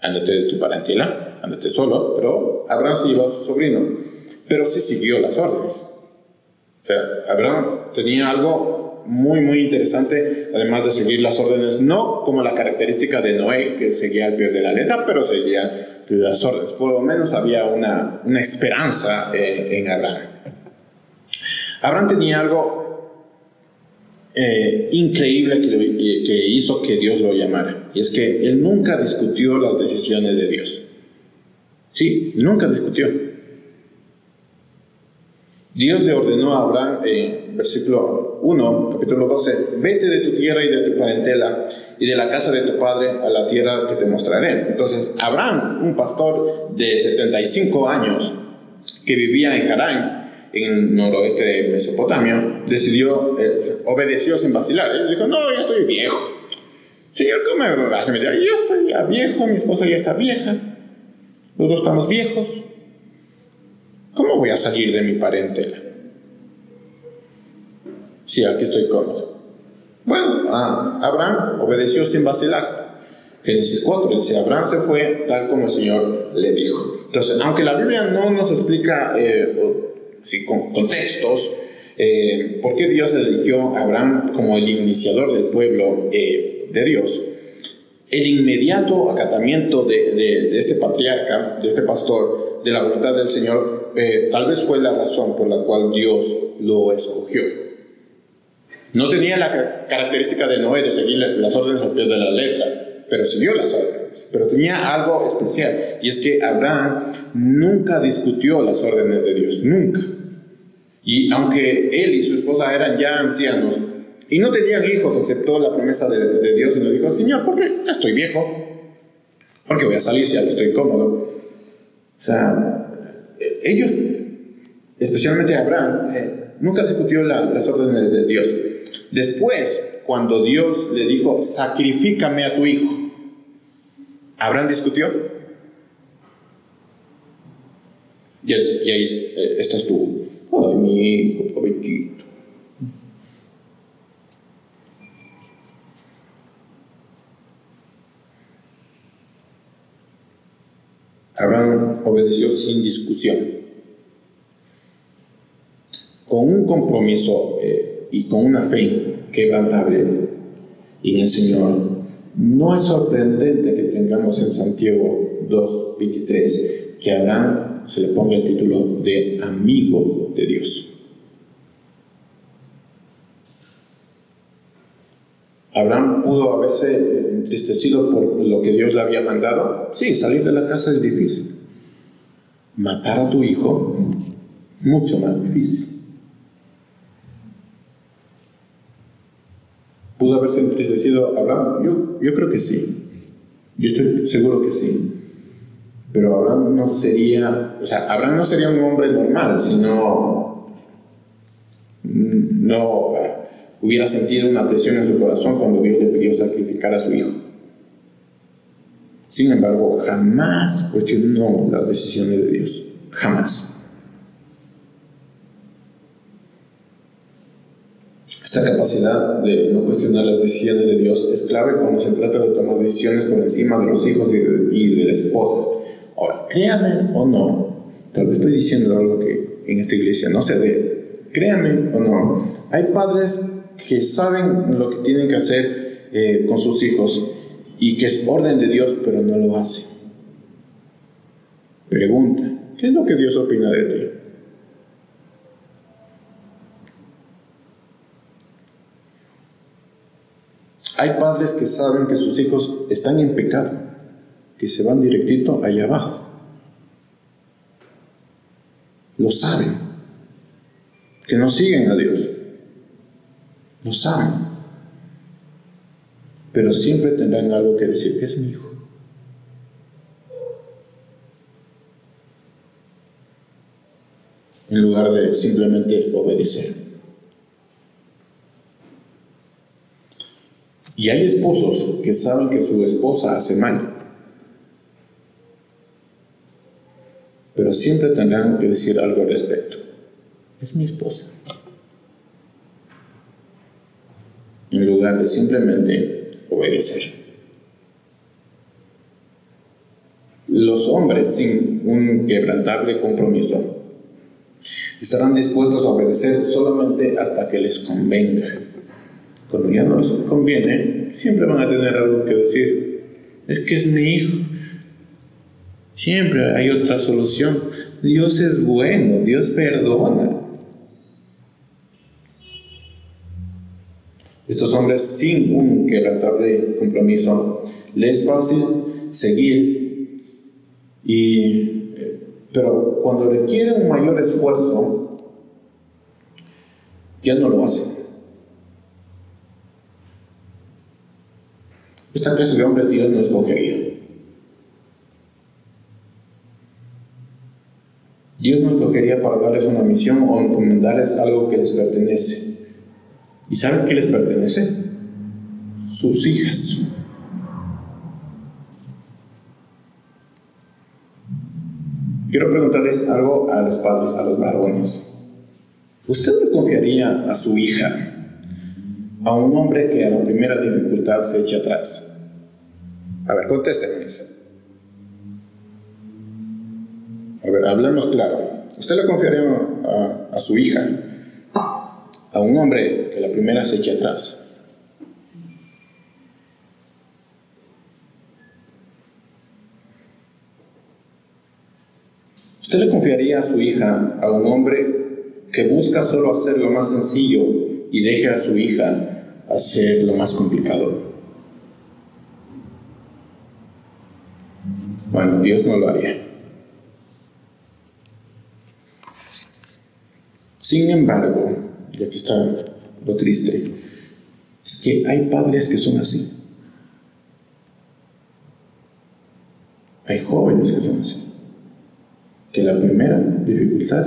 ándate de tu parentela, ándate solo, pero Abraham se llevó a su sobrino, pero sí siguió las órdenes. O sea, Abraham tenía algo muy, muy interesante, además de seguir las órdenes, no como la característica de Noé, que seguía al pie de la letra, pero seguía las órdenes. Por lo menos había una, una esperanza eh, en Abraham. Abraham tenía algo eh, increíble que, que, hizo que Dios lo llamara. Y es que él nunca discutió las decisiones de Dios. Sí, nunca discutió. Dios le ordenó a Abraham, en versículo 1, capítulo 12, vete de tu tierra y de tu parentela y de la casa de tu padre a la tierra que te mostraré. Entonces, Abraham, un pastor de 75 años que vivía en Harán, en el noroeste de Mesopotamia, decidió, eh, obedeció sin vacilar. Él dijo, no, ya estoy viejo. Señor, ¿cómo me vas a meter? Yo estoy ya viejo, mi esposa ya está vieja, los dos estamos viejos. ¿Cómo voy a salir de mi parentela? Sí, aquí estoy cómodo. Bueno, ah, Abraham obedeció sin vacilar. Génesis 4 dice, Abraham se fue tal como el Señor le dijo. Entonces, aunque la Biblia no nos explica eh, con contextos, eh, por qué Dios eligió a Abraham como el iniciador del pueblo eh, de Dios. El inmediato acatamiento de, este patriarca, de este pastor, de la voluntad del Señor, tal vez fue la razón por la cual Dios lo escogió. No tenía la característica de Noé de seguir las órdenes al pie de la letra, pero siguió las órdenes. Pero tenía algo especial, y es que Abraham nunca discutió las órdenes de Dios, nunca. Y aunque él y su esposa eran ya ancianos y no tenían hijos, aceptó la promesa de, Dios y le dijo, Señor, ¿por qué? Estoy viejo. ¿Por qué voy a salir si ya estoy cómodo? O sea, ellos, especialmente Abraham, eh, nunca discutió las órdenes de Dios. Después, cuando Dios le dijo, sacrifícame a tu hijo, Abraham discutió. Y, ahí eh, estás tú. Ay, mi hijo, pobrecito. Abraham obedeció sin discusión, con un compromiso eh, y con una fe quebrantable en el Señor. No es sorprendente que tengamos en Santiago 2.23 que Abraham se le ponga el título de amigo de Dios. Abraham pudo haberse entristecido por lo que Dios le había mandado. Sí, salir de la casa es difícil. Matar a tu hijo, mucho más difícil. ¿Pudo haberse entristecido Abraham? Yo, yo creo que sí. Yo estoy seguro que sí. Pero Abraham no sería, o sea, Abraham no sería un hombre normal, sino no hubiera sentido una presión en su corazón cuando Dios le pidió sacrificar a su hijo. Sin embargo, jamás cuestionó las decisiones de Dios. Jamás. Esta capacidad de no cuestionar las decisiones de Dios es clave cuando se trata de tomar decisiones por encima de los hijos y de la esposa. Ahora, créanme o no, tal vez estoy diciendo algo que en esta iglesia no se ve. Créanme o no, hay padres que saben lo que tienen que hacer eh, con sus hijos y que es orden de Dios, pero no lo hacen. Pregunta, ¿qué es lo que Dios opina de ti? Hay padres que saben que sus hijos están en pecado, que se van directito allá abajo. Lo saben, que no siguen a Dios. Lo saben. Pero siempre tendrán algo que decir, es mi hijo. en lugar de simplemente obedecer. Y hay esposos que saben que su esposa hace mal, pero siempre tendrán que decir algo al respecto. Es mi esposa. En lugar de simplemente obedecer. Los hombres sin un quebrantable compromiso estarán dispuestos a obedecer solamente hasta que les convenga. Cuando ya no les conviene, siempre van a tener algo que decir. Es que es mi hijo. Siempre hay otra solución. Dios es bueno, Dios perdona. Estos hombres sin un quebrantable compromiso, les es fácil seguir, y, pero cuando requiere un mayor esfuerzo, ya no lo hacen. Esta clase de hombres Dios no escogería. Dios nos escogería para darles una misión o encomendarles algo que les pertenece. ¿Y saben qué les pertenece? Sus hijas. Quiero preguntarles algo a los padres, a los varones. ¿Usted le confiaría a su hija a un hombre que a la primera dificultad se echa atrás? A ver, contéstenme eso. A ver, hablemos claro. ¿Usted le confiaría a, su hija a un hombre que la primera se echa atrás? ¿Usted le confiaría a su hija a un hombre que busca solo hacer lo más sencillo y deje a su hija hacer lo más complicado? Bueno, Dios no lo haría. Sin embargo, y aquí está lo triste, es que hay padres que son así. Hay jóvenes que son así. Que la primera dificultad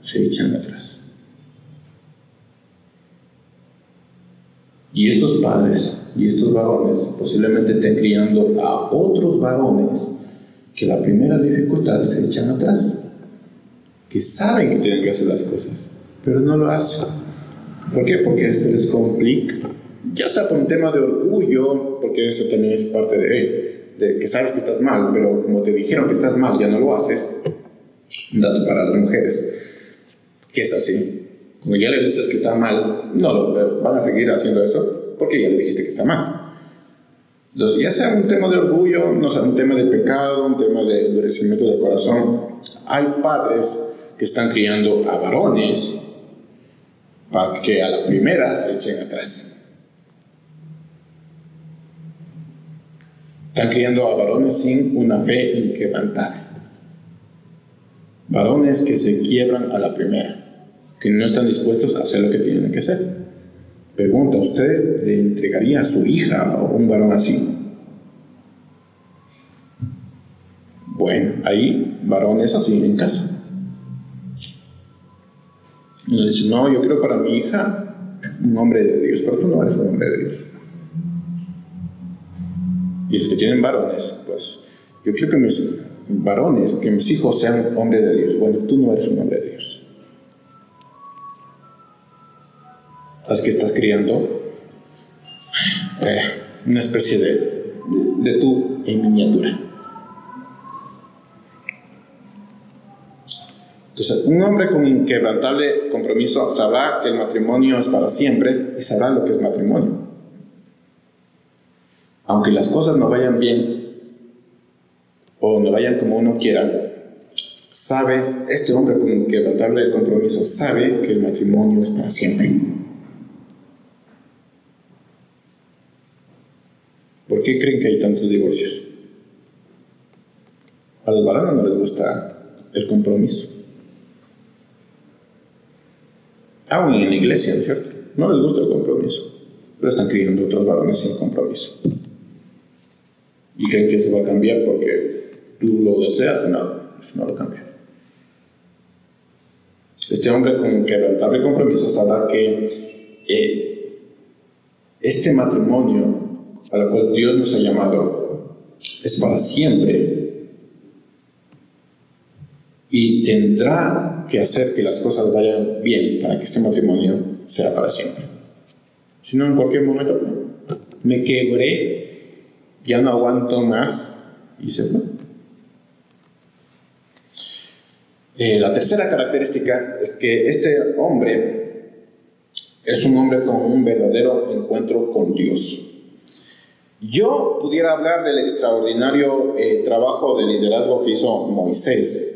se echan atrás. Y estos padres y estos varones posiblemente estén criando a otros varones que la primera dificultad se echan atrás, que saben que tienen que hacer las cosas, pero no lo hacen. ¿Por qué? Porque se les complica. Ya sea por un tema de orgullo, porque eso también es parte de, de que sabes que estás mal, pero como te dijeron que estás mal, ya no lo haces. Un dato para las mujeres, que es así. Como ya le dices que está mal, no van a seguir haciendo eso porque ya le dijiste que está mal. Entonces, ya sea un tema de orgullo, no sea un tema de pecado, un tema de endurecimiento del corazón, hay padres que están criando a varones para que a la primera se echen atrás. Están criando a varones sin una fe inquebrantable. Varones que se quiebran a la primera, que no están dispuestos a hacer lo que tienen que hacer. Pregunta, ¿usted le entregaría a su hija a un varón así? Bueno, hay varones así en casa. Y le dice, no, yo quiero para mi hija un hombre de Dios, pero tú no eres un hombre de Dios. Y los que tienen varones, pues yo quiero que mis varones, que mis hijos sean hombres de Dios. Bueno, tú no eres un hombre de Dios. Así que estás criando eh, una especie de, de, tú en miniatura. Entonces, un hombre con inquebrantable compromiso sabrá que el matrimonio es para siempre y sabrá lo que es matrimonio. Aunque las cosas no vayan bien o no vayan como uno quiera, sabe, este hombre con inquebrantable compromiso sabe que el matrimonio es para siempre. Qué creen que hay tantos divorcios? A los varones no les gusta el compromiso. Aún en la iglesia, ¿no es cierto? No les gusta el compromiso, pero están criando otros varones sin compromiso. Y creen que eso va a cambiar porque tú lo deseas, no, eso no lo cambia. Este hombre con quebrantable compromiso sabrá que eh, este matrimonio a lo cual Dios nos ha llamado es para siempre y tendrá que hacer que las cosas vayan bien para que este matrimonio sea para siempre. Si no, en cualquier momento me quebré, ya no aguanto más y se fue. Eh, la tercera característica es que este hombre es un hombre con un verdadero encuentro con Dios. Yo pudiera hablar del extraordinario eh, trabajo de liderazgo que hizo Moisés,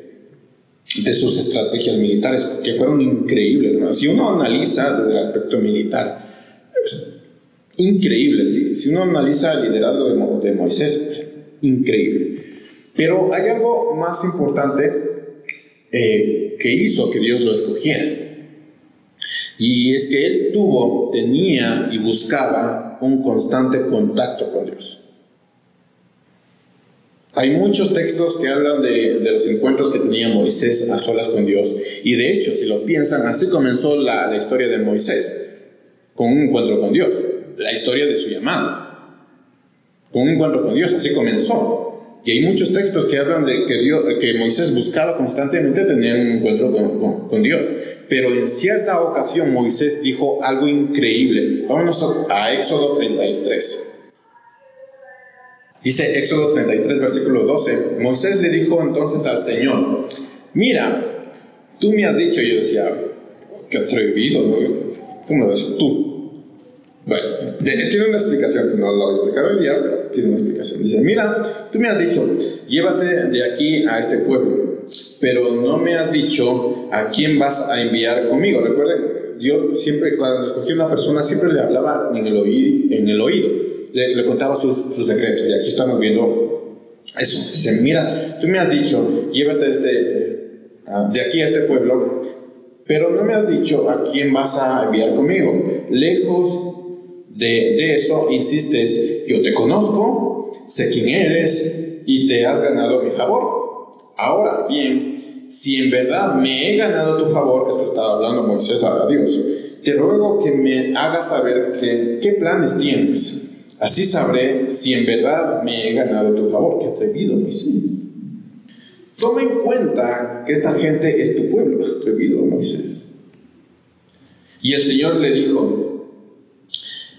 de sus estrategias militares, que fueron increíbles. Si uno analiza desde el aspecto militar, es increíble. Si, uno analiza el liderazgo de, Moisés, increíble. Pero hay algo más importante eh, que hizo que Dios lo escogiera. Y es que él tuvo, tenía y buscaba un constante contacto con Dios. Hay muchos textos que hablan de, los encuentros que tenía Moisés a solas con Dios. Y de hecho, si lo piensan, así comenzó la, historia de Moisés, con un encuentro con Dios. La historia de su llamado, con un encuentro con Dios, así comenzó. Y hay muchos textos que hablan de que, Dios, que Moisés buscaba constantemente tener un encuentro con, Dios. Pero en cierta ocasión Moisés dijo algo increíble. Vámonos a Éxodo 33. Dice Éxodo 33, versículo 12. Moisés le dijo entonces al Señor, mira, tú me has dicho, yo decía, qué atrevido, ¿no? ¿Cómo lo ves tú? Bueno, tiene una explicación que no lo voy a explicar hoy día, pero tiene una explicación. Dice, mira, tú me has dicho, llévate de aquí a este pueblo, pero no me has dicho a quién vas a enviar conmigo. Recuerden, Dios siempre, cuando escogió una persona, siempre le hablaba en el oído, en el oído le, contaba sus, sus, secretos. Y aquí estamos viendo eso. Dice, mira, tú me has dicho, llévate este, de aquí a este pueblo, pero no me has dicho a quién vas a enviar conmigo. Lejos de, eso insistes, yo te conozco, sé quién eres y te has ganado mi favor. Ahora bien, si en verdad me he ganado tu favor, esto estaba hablando Moisés a Dios, te ruego que me hagas saber qué planes tienes. Así sabré si en verdad me he ganado tu favor. Qué atrevido, Moisés. Toma en cuenta que esta gente es tu pueblo, atrevido, Moisés. Y el Señor le dijo,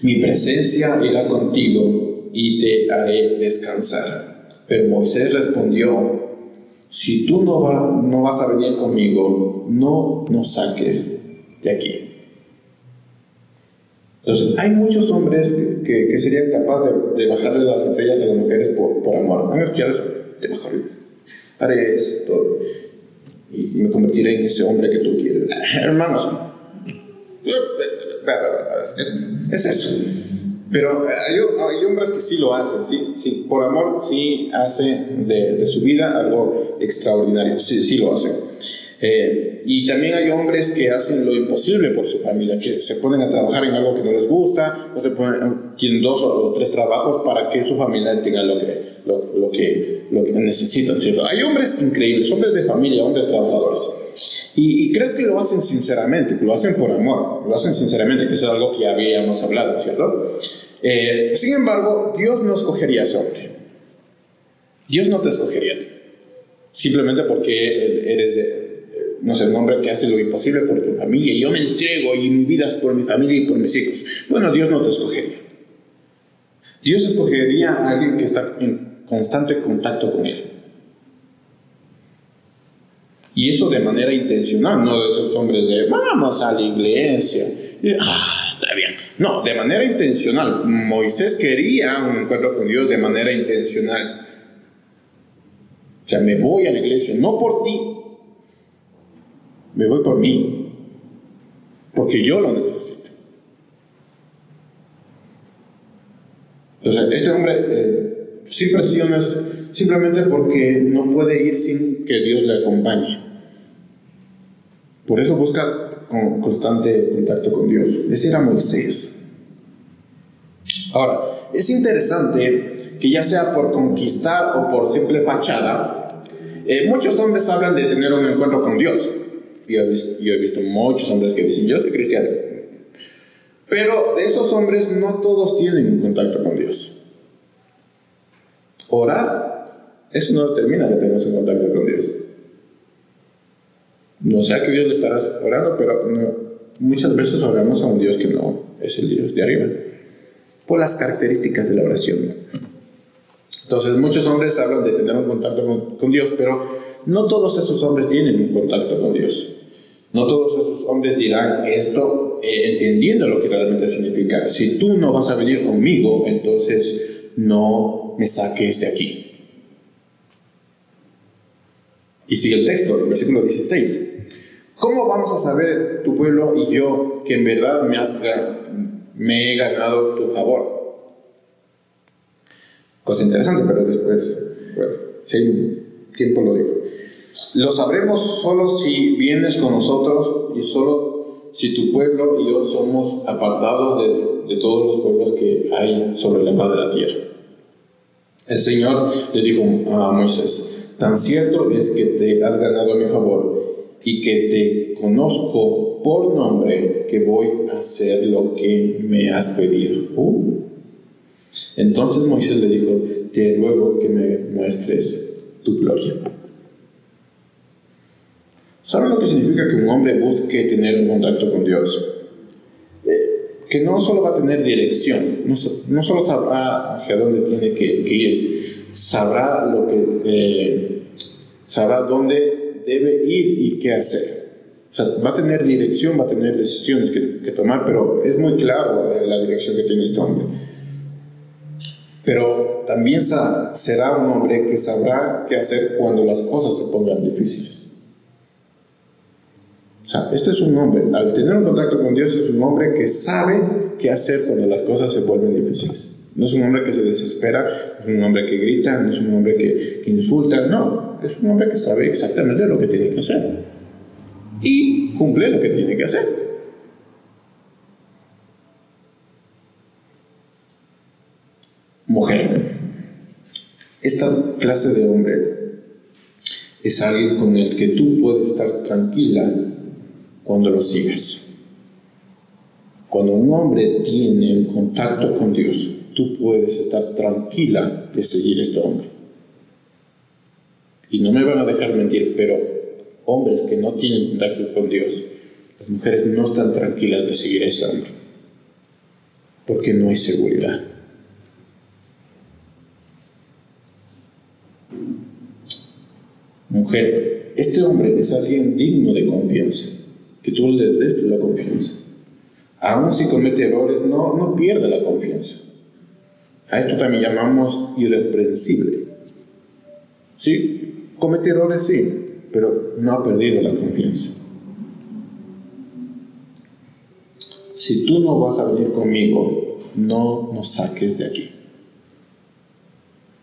mi presencia irá contigo y te haré descansar. Pero Moisés respondió, si tú no, no vas a venir conmigo, no nos saques de aquí. Entonces, hay muchos hombres que, serían capaces de, bajarle las estrellas a las mujeres por, amor. A que te bajaré, haré esto y me convertiré en ese hombre que tú quieres. [laughs] Hermanos, [laughs] es, eso. Pero hay, hombres que sí lo hacen, ¿sí? sí por amor sí hacen de, su vida algo extraordinario, sí, sí lo hacen. Eh, y también hay hombres que hacen lo imposible por su familia, que se ponen a trabajar en algo que no les gusta, o se ponen, tienen dos o tres trabajos para que su familia tenga lo que, lo, que, lo que necesitan, ¿cierto? Hay hombres increíbles, hombres de familia, hombres trabajadores. Y, creo que lo hacen sinceramente, que lo hacen por amor, lo hacen sinceramente, que eso es algo que habíamos hablado, ¿cierto? Eh, sin embargo, Dios no escogería a ese hombre. Dios no te escogería a ti. Simplemente porque eres de, no sé, un hombre que hace lo imposible por tu familia yo me entrego y mi vida es por mi familia y por mis hijos. Bueno, Dios no te escogería. Dios escogería a alguien que está en constante contacto con Él. Y eso de manera intencional, no de esos hombres de vamos a la iglesia. No, de manera intencional. Moisés quería un encuentro con Dios de manera intencional. O sea, me voy a la iglesia, no por ti, me voy por mí, porque yo lo necesito. Entonces, este hombre eh, sin presiones, simplemente porque no puede ir sin que Dios le acompañe. Por eso busca con constante contacto con Dios. Ese era Moisés. Ahora, es interesante que ya sea por conquistar o por simple fachada, eh, muchos hombres hablan de tener un encuentro con Dios. Yo he, visto, muchos hombres que dicen, yo soy cristiano. Pero de esos hombres no todos tienen contacto con Dios. Orar, eso no determina que tengas un contacto con Dios. No sea que Dios le estarás orando, pero muchas veces oramos a un Dios que no es el Dios de arriba. Por las características de la oración. Entonces muchos hombres hablan de tener un contacto con, Dios, pero no todos esos hombres tienen un contacto con Dios. No todos esos hombres dirán esto eh, entendiendo lo que realmente significa. Si tú no vas a venir conmigo, entonces no me saques de aquí. Y sigue el texto, el versículo 16. ¿Cómo vamos a saber tu pueblo y yo que en verdad me, has, me he ganado tu favor? Cosa interesante, pero después, bueno, si tiempo lo digo. Lo sabremos solo si vienes con nosotros y solo si tu pueblo y yo somos apartados de, de todos los pueblos que hay sobre la faz de la tierra. El Señor le dijo a Moisés, tan cierto es que te has ganado a mi favor y que te conozco por nombre que voy a hacer lo que me has pedido. Uh. Entonces Moisés le dijo, te ruego que me muestres tu gloria. ¿Saben lo que significa que un hombre busque tener un contacto con Dios? Eh, que no solo va a tener dirección, no, solo sabrá hacia dónde tiene que, ir, sabrá lo que eh, sabrá dónde debe ir y qué hacer. O sea, va a tener dirección, va a tener decisiones que, tomar, pero es muy claro la dirección que tiene este hombre. Pero también será un hombre que sabrá qué hacer cuando las cosas se pongan difíciles. O sea, este es un hombre, al tener un contacto con Dios, es un hombre que sabe qué hacer cuando las cosas se vuelven difíciles. No es un hombre que se desespera, es un hombre que grita, no es un hombre que, que insulta, no, es un hombre que sabe exactamente lo que tiene que hacer. Y cumple lo que tiene que hacer. mujer. Esta clase de hombre es alguien con el que tú puedes estar tranquila cuando lo sigas. Cuando un hombre tiene un contacto con Dios, tú puedes estar tranquila de seguir este hombre. Y no me van a dejar mentir, pero hombres que no tienen contacto con Dios, las mujeres no están tranquilas de seguir a ese hombre, porque no hay seguridad. mujer, este hombre es alguien digno de confianza, que tú le des la confianza. Aún si comete errores, no, no pierde la confianza. A esto también llamamos irreprensible. Sí, comete errores, sí, pero no ha perdido la confianza. Si tú no vas a venir conmigo, no nos saques de aquí.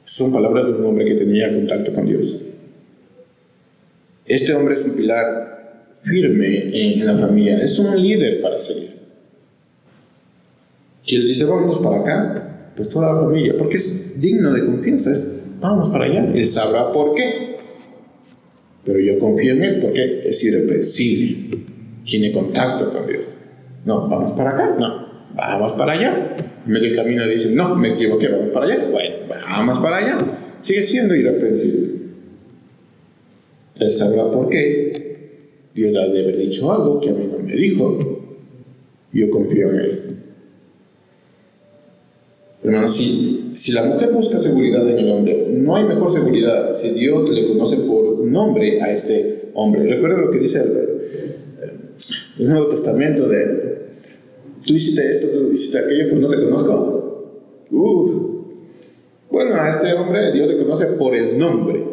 Son palabras de un hombre que tenía contacto con Dios. Este hombre es un pilar firme en la familia, es un líder para seguir. Si él dice, vamos para acá, pues toda la familia, porque es digno de confianza, es, vamos para allá, él sabrá por qué. Pero yo confío en él porque es irrepresible, tiene contacto con Dios. No, vamos para acá, no, vamos para allá. En medio del camino dice, no, me equivoqué, vamos para allá. Bueno, vamos para allá. Sigue siendo irreprensible. Él sabrá por qué. Dios ha de haber dicho algo que a mí no me dijo. Yo confío en Él. Hermano, si, si la mujer busca seguridad en el hombre, no hay mejor seguridad si Dios le conoce por nombre a este hombre. Recuerda lo que dice el, Nuevo Testamento de, tú hiciste esto, tú hiciste aquello, pero no te conozco. Bueno, a este hombre Dios le conoce por el nombre.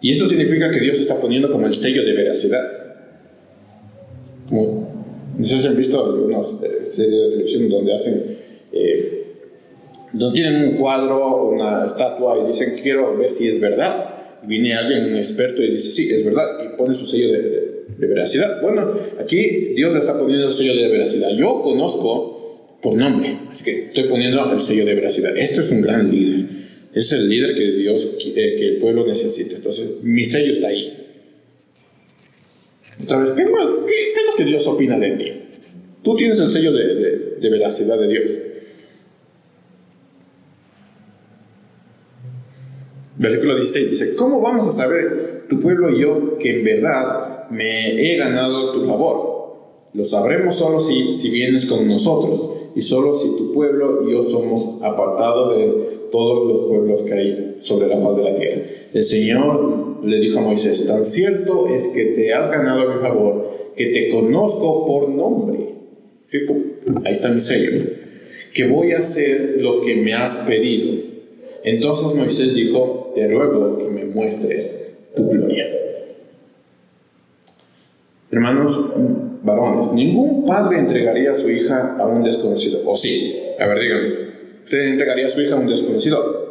Y eso significa que Dios está poniendo como el sello de veracidad. Como, no sé si han visto algunas eh, series de televisión donde hacen, eh, donde tienen un cuadro una estatua y dicen, quiero ver si es verdad. Y viene alguien, un experto, y dice, sí, es verdad, y pone su sello de, de veracidad. Bueno, aquí Dios le está poniendo el sello de veracidad. Yo conozco por nombre, así que estoy poniendo el sello de veracidad. Esto es un gran líder Es el líder que Dios, eh, que el pueblo necesita. Entonces, mi sello está ahí. Otra vez, ¿qué, es lo que Dios opina de ti? Tú tienes el sello de, de veracidad de Dios. Versículo 16 dice, ¿cómo vamos a saber tu pueblo y yo que en verdad me he ganado tu favor? Lo sabremos solo si, si vienes con nosotros y solo si tu pueblo y yo somos apartados de todos los pueblos que hay sobre la faz de la tierra. El Señor le dijo a Moisés, tan cierto es que te has ganado mi favor, que te conozco por nombre. Ahí está mi sello. Que voy a hacer lo que me has pedido. Entonces Moisés dijo, te ruego que me muestres tu gloria. Hermanos, varones, ningún padre entregaría a su hija a un desconocido. ¿O sí? A ver, díganme. ¿Usted entregaría a su hija a un desconocido?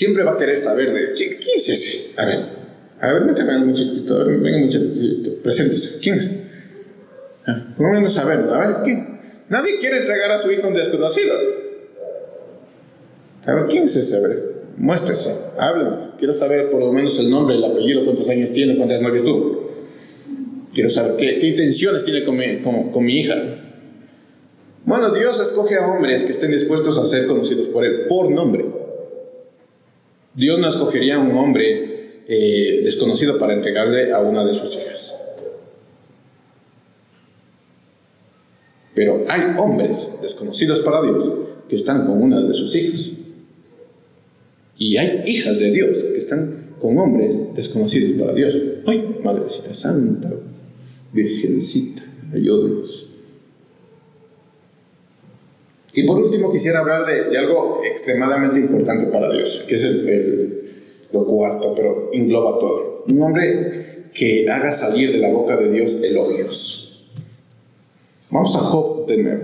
Siempre va a querer saber de quién, es ese. A ver, a ver, méteme al muchachito, a ver, venga muchachito, preséntese. ¿Quién es? Ah, por lo menos saberlo, a ver, ¿quién? Nadie quiere entregar a su hijo a un desconocido. A ver, ¿quién es ese? A ver, muéstrese, hable. Quiero saber por lo menos el nombre, el apellido, cuántos años tiene, cuántas novias tuvo. Quiero saber qué, intenciones tiene con mi, con, mi hija. Bueno, Dios escoge a hombres que estén dispuestos a ser conocidos por Él, por nombre. Dios no escogería a un hombre eh, desconocido para entregarle a una de sus hijas. Pero hay hombres desconocidos para Dios que están con una de sus hijas. Y hay hijas de Dios que están con hombres desconocidos para Dios. ¡Ay, Madrecita Santa! Virgencita, ayúdenos. Y por último quisiera hablar de, algo extremadamente importante para Dios, que es el, lo cuarto, pero engloba todo. Un hombre que haga salir de la boca de Dios elogios. Vamos a Job de nuevo.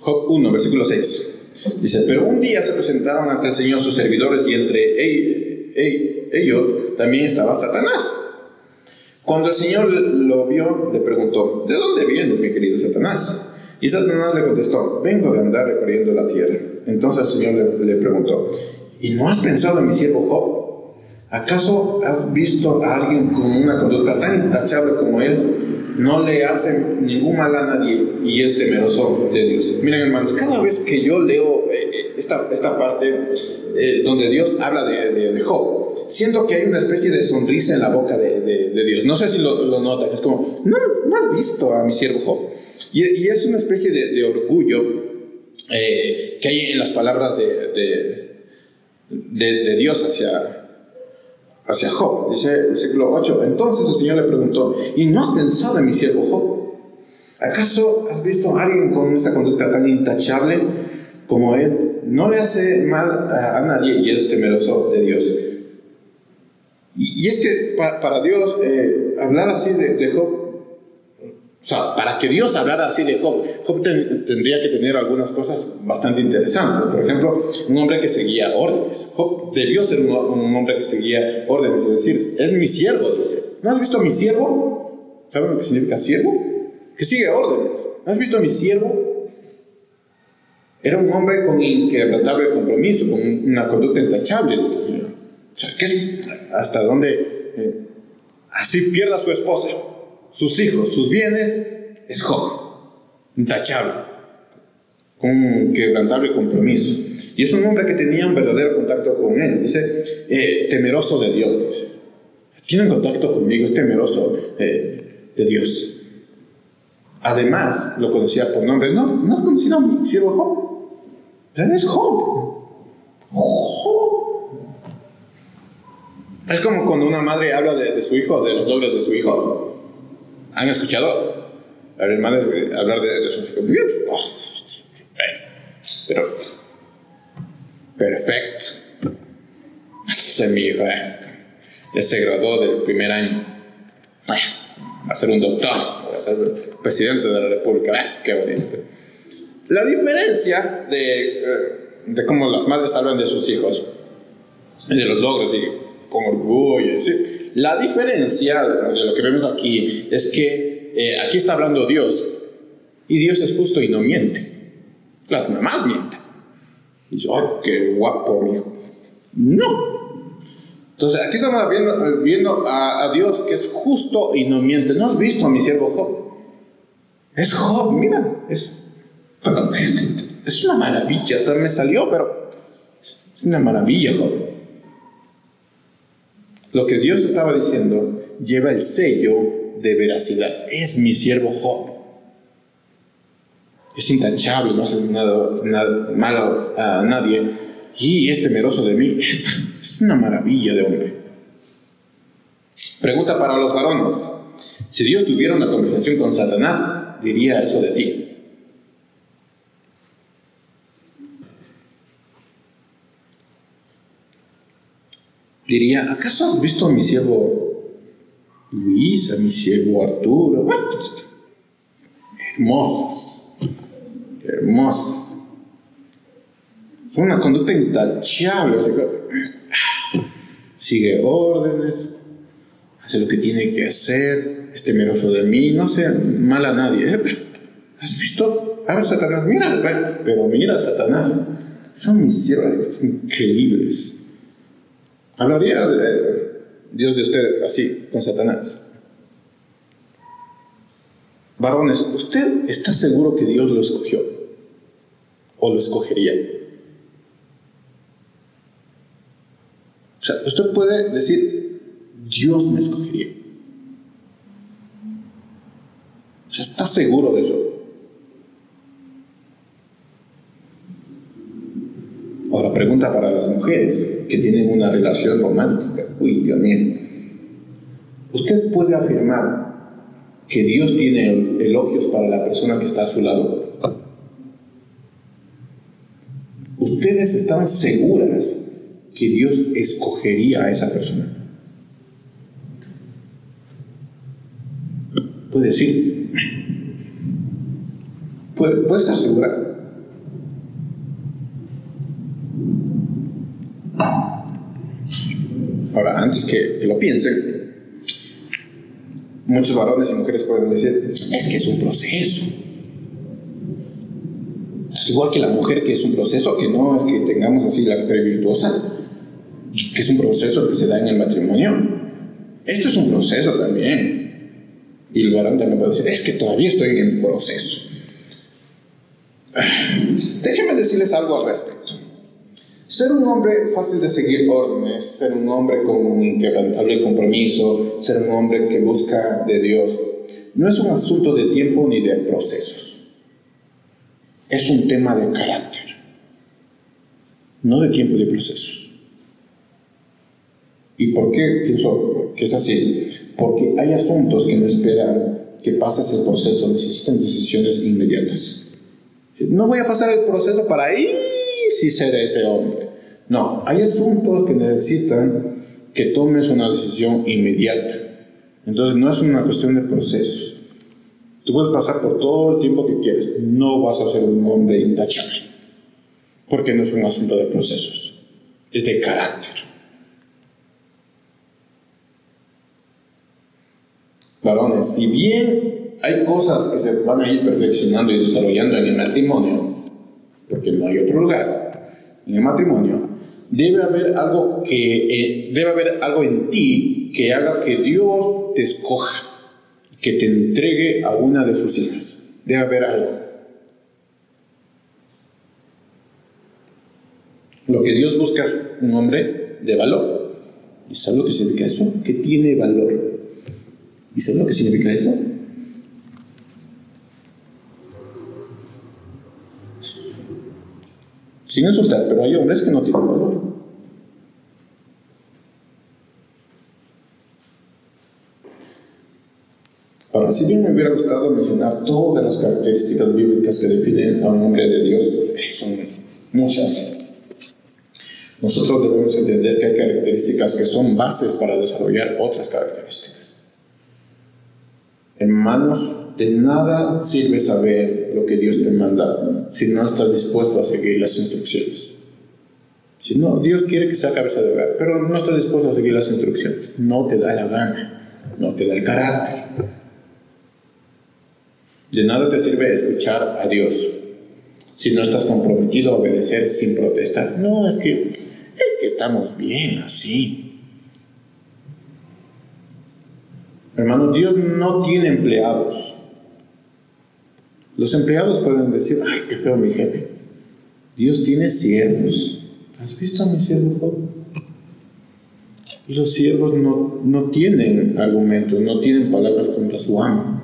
Job 1, versículo 6. Dice, pero un día se presentaron ante el Señor sus servidores y entre ellos también estaba Satanás. Cuando el Señor lo vio, le preguntó, ¿de dónde vienes, mi querido Satanás? Y Satanás le contestó, vengo de andar recorriendo la tierra. Entonces el Señor le, le preguntó, ¿y no has pensado en mi siervo Job? ¿Acaso has visto a alguien con una conducta tan intachable como él? No le hace ningún mal a nadie y es temeroso de Dios. Miren hermanos, cada vez que yo leo eh, eh, esta, esta parte eh, donde Dios habla de, de, Job, siento que hay una especie de sonrisa en la boca de, de Dios. No sé si lo, lo, notan, es como, no, no has visto a mi siervo Job. Y, es una especie de, orgullo que hay en las palabras de, de Dios hacia, hacia Job. Dice el versículo 8. Entonces el Señor le preguntó, ¿y no has pensado en mi siervo Job? ¿Acaso has visto a alguien con esa conducta tan intachable como él? No le hace mal a, nadie y es temeroso de Dios. Y, es que para, Dios eh, hablar así de Job o sea, para que Dios hablara así de Job, Job tendría que tener algunas cosas bastante interesantes. Por ejemplo, un hombre que seguía órdenes. Job debió ser un, hombre que seguía órdenes, es decir, es mi siervo, dice. ¿No has visto a mi siervo? ¿Saben lo que significa siervo? Que sigue órdenes. ¿No has visto a mi siervo? Era un hombre con inquebrantable compromiso, con una conducta intachable, dice el. O sea, ¿qué es, ¿hasta dónde eh, así pierda su esposa? Sus hijos, sus bienes, es Job, intachable, con un quebrantable compromiso. Y es un hombre que tenía un verdadero contacto con él, dice, eh, temeroso de Dios. Tiene contacto conmigo, es temeroso eh, de Dios. Además, lo conocía por nombre. ¿No, ¿no has conocido a mi siervo Job? Es Job. Job. Es como cuando una madre habla de, de su hijo, de los dobles de su hijo. ¿Han escuchado a hermanos hablar de, sus hijos? Oh, pero, perfecto. Ese mi hijo, eh. ya se graduó del primer año. Va a ser un doctor, va a ser presidente de la República. Eh, qué bonito. La diferencia de, eh, de cómo las madres hablan de sus hijos, de los logros y con orgullo, ¿sí? La diferencia de lo que vemos aquí es que eh, aquí está hablando Dios y Dios es justo y no miente. Las mamás mienten. Y dice, ¡ay, qué guapo! No. Entonces, aquí estamos viendo, a, Dios que es justo y no miente. ¿No has visto a mi siervo Job? Es Job, mira, es, [laughs] es una maravilla. Me salió, pero es una maravilla, Job. Lo que Dios estaba diciendo lleva el sello de veracidad. Es mi siervo Job. Es intachable, no hace nada, nada malo a nadie. Y es temeroso de mí. [laughs] Es una maravilla de hombre. Pregunta para los varones. Si Dios tuviera una conversación con Satanás, diría eso de ti. Diría, ¿acaso has visto a mi siervo Luis, a mi siervo Arturo? Hermosos, hermosos. Una conducta intachable. Sigue órdenes, hace lo que tiene que hacer, es temeroso de mí, no sea mal a nadie. ¿eh? ¿Has visto? A Satanás, mira, pero mira, Satanás, son mis siervos increíbles. Hablaría de Dios de usted así, con Satanás. Varones, ¿usted está seguro que Dios lo escogió? ¿O lo escogería? O sea, usted puede decir, Dios me escogería. O sea, ¿está seguro de eso? Ahora, para las mujeres que tienen una relación romántica. Uy, Dios mío. ¿Usted puede afirmar que Dios tiene elogios para la persona que está a su lado? ¿Ustedes están seguras que Dios escogería a esa persona? Puede decir, puede, puede estar segura. Ahora, antes que, lo piensen, muchos varones y mujeres pueden decir, es que es un proceso. Igual que la mujer, que es un proceso, que no es que tengamos así la mujer virtuosa, que es un proceso que se da en el matrimonio. Esto es un proceso también. Y el varón también puede decir, es que todavía estoy en proceso. Déjenme decirles algo al respecto. Ser un hombre fácil de seguir órdenes, ser un hombre con un inquebrantable compromiso, ser un hombre que busca de Dios, no es un asunto de tiempo ni de procesos. Es un tema de carácter, no de tiempo y de procesos. ¿Y por qué pienso que es así? Porque hay asuntos que no esperan que pases el proceso, necesitan decisiones inmediatas. No voy a pasar el proceso para ahí si seré ese hombre. No, hay asuntos que necesitan que tomes una decisión inmediata. Entonces no es una cuestión de procesos. Tú puedes pasar por todo el tiempo que quieres, no vas a ser un hombre intachable, porque no es un asunto de procesos, es de carácter. Varones, si bien hay cosas que se van a ir perfeccionando y desarrollando en el matrimonio, porque no hay otro lugar, en el matrimonio, debe haber algo que eh, debe haber algo en ti que haga que Dios te escoja, que te entregue a una de sus hijas. Debe haber algo. Lo que Dios busca es un hombre de valor. ¿Y sabes lo que significa eso? Que tiene valor. ¿Y sabes lo que significa esto? Sin insultar, pero hay hombres que no tienen valor. Ahora, si bien me hubiera gustado mencionar todas las características bíblicas que definen a un hombre de Dios, son muchas. Nosotros debemos entender que hay características que son bases para desarrollar otras características. Hermanos, de nada sirve saber lo que Dios te manda si no estás dispuesto a seguir las instrucciones. Si no, Dios quiere que sea cabeza de hogar, pero no estás dispuesto a seguir las instrucciones. No te da la gana, no te da el carácter. De nada te sirve escuchar a Dios si no estás comprometido a obedecer sin protestar. No, es que, es que estamos bien así. Hermanos, Dios no tiene empleados. Los empleados pueden decir, ay, qué feo mi jefe. Dios tiene siervos. ¿Has visto a mi siervo Job? Los siervos no, no tienen argumentos, no tienen palabras contra su amo.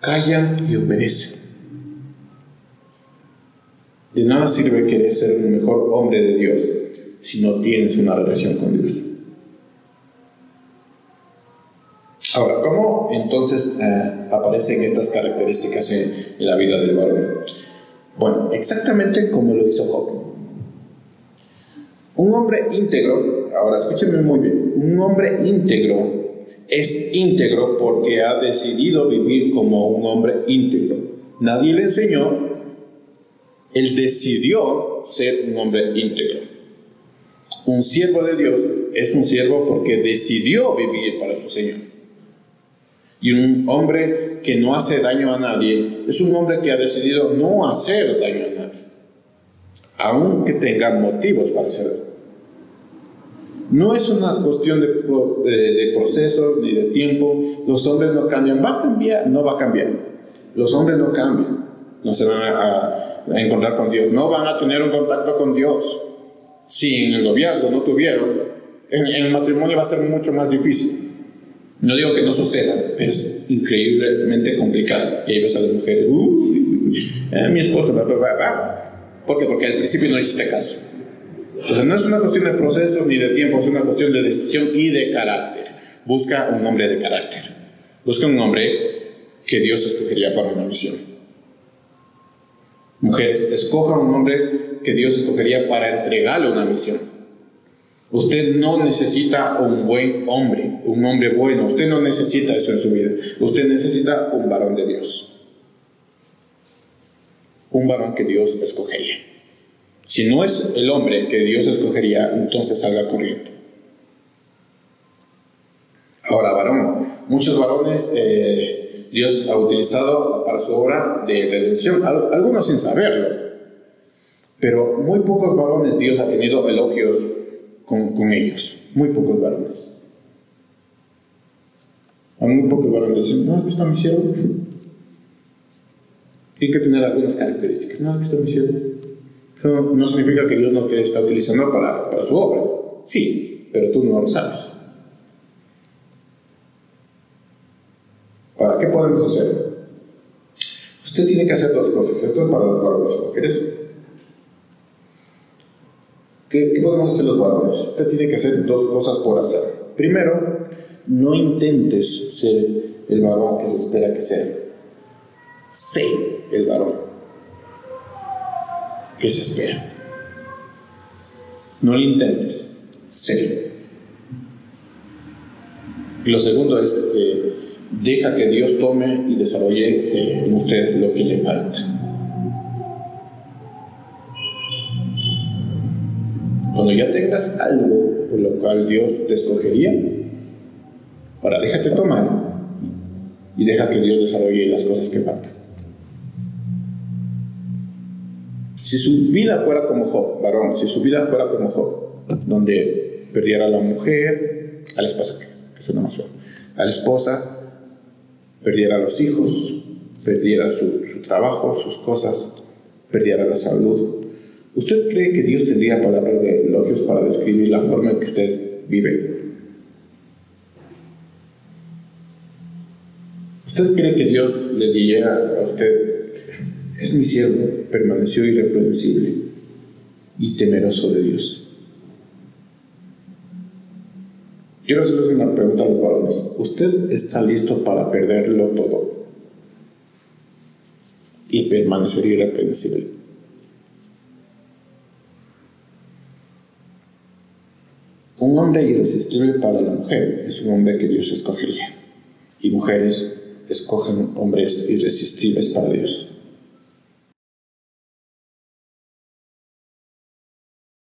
Callan y obedecen. De nada sirve querer ser el mejor hombre de Dios si no tienes una relación con Dios. Ahora, ¿cómo entonces eh, aparecen estas características en, la vida del varón? Bueno, exactamente como lo hizo Job. Un hombre íntegro, ahora escúchenme muy bien, un hombre íntegro es íntegro porque ha decidido vivir como un hombre íntegro. Nadie le enseñó, él decidió ser un hombre íntegro. Un siervo de Dios es un siervo porque decidió vivir para su Señor. Y un hombre que no hace daño a nadie es un hombre que ha decidido no hacer daño a nadie, aunque tenga motivos para hacerlo. No es una cuestión de, de, procesos ni de tiempo. Los hombres no cambian. ¿Va a cambiar? No va a cambiar. Los hombres no cambian. No se van a, encontrar con Dios. No van a tener un contacto con Dios. Si en el noviazgo no tuvieron, en, el matrimonio va a ser mucho más difícil. No digo que no suceda, pero es increíblemente complicado. Y ahí ves a las mujeres, eh, mi esposo, va, va, va. ¿Por qué? Porque al principio no hiciste caso. Entonces no es una cuestión de proceso ni de tiempo, es una cuestión de decisión y de carácter. Busca un hombre de carácter. Busca un hombre que Dios escogería para una misión. Mujeres, escoja un hombre que Dios escogería para entregarle una misión. Usted no necesita un buen hombre, un hombre bueno. Usted no necesita eso en su vida. Usted necesita un varón de Dios. Un varón que Dios escogería. Si no es el hombre que Dios escogería, entonces salga corriendo. Ahora, varón. Muchos varones eh, Dios ha utilizado para su obra de redención, algunos sin saberlo. Pero muy pocos varones Dios ha tenido elogios con, ellos. Muy pocos varones. A muy pocos varones dicen, ¿no has visto a mi siervo? Tiene que tener algunas características. ¿No has visto a mi siervo? Eso no significa que Dios no te está utilizando para, para su obra. Sí, pero tú no lo sabes. ¿Para qué podemos hacer? Usted tiene que hacer dos cosas. Esto es para los varones, mujeres. ¿Qué, ¿Qué, podemos hacer los varones? Usted tiene que hacer dos cosas por hacer. Primero, no intentes ser el varón que se espera que sea. Sé el varón que se espera. No lo intentes, sé. Lo segundo es que deja que Dios tome y desarrolle en usted lo que le falta. Cuando ya tengas algo por lo cual Dios te escogería, ahora déjate tomar y deja que Dios desarrolle las cosas que faltan. Si su vida fuera como Job, varón, si su vida fuera como Job, donde perdiera a la mujer, a la esposa, que suena más feo, a la esposa, perdiera a los hijos, perdiera su, su trabajo, sus cosas, perdiera la salud. ¿Usted cree que Dios tendría palabras de elogios para describir la forma en que usted vive? ¿Usted cree que Dios le diría a usted, es mi siervo, permaneció irreprensible y temeroso de Dios. Quiero hacerles una pregunta a los varones. ¿Usted está listo para perderlo todo y permanecer irreprensible? Un hombre irresistible para la mujer es un hombre que Dios escogería. Y mujeres escogen hombres irresistibles para Dios.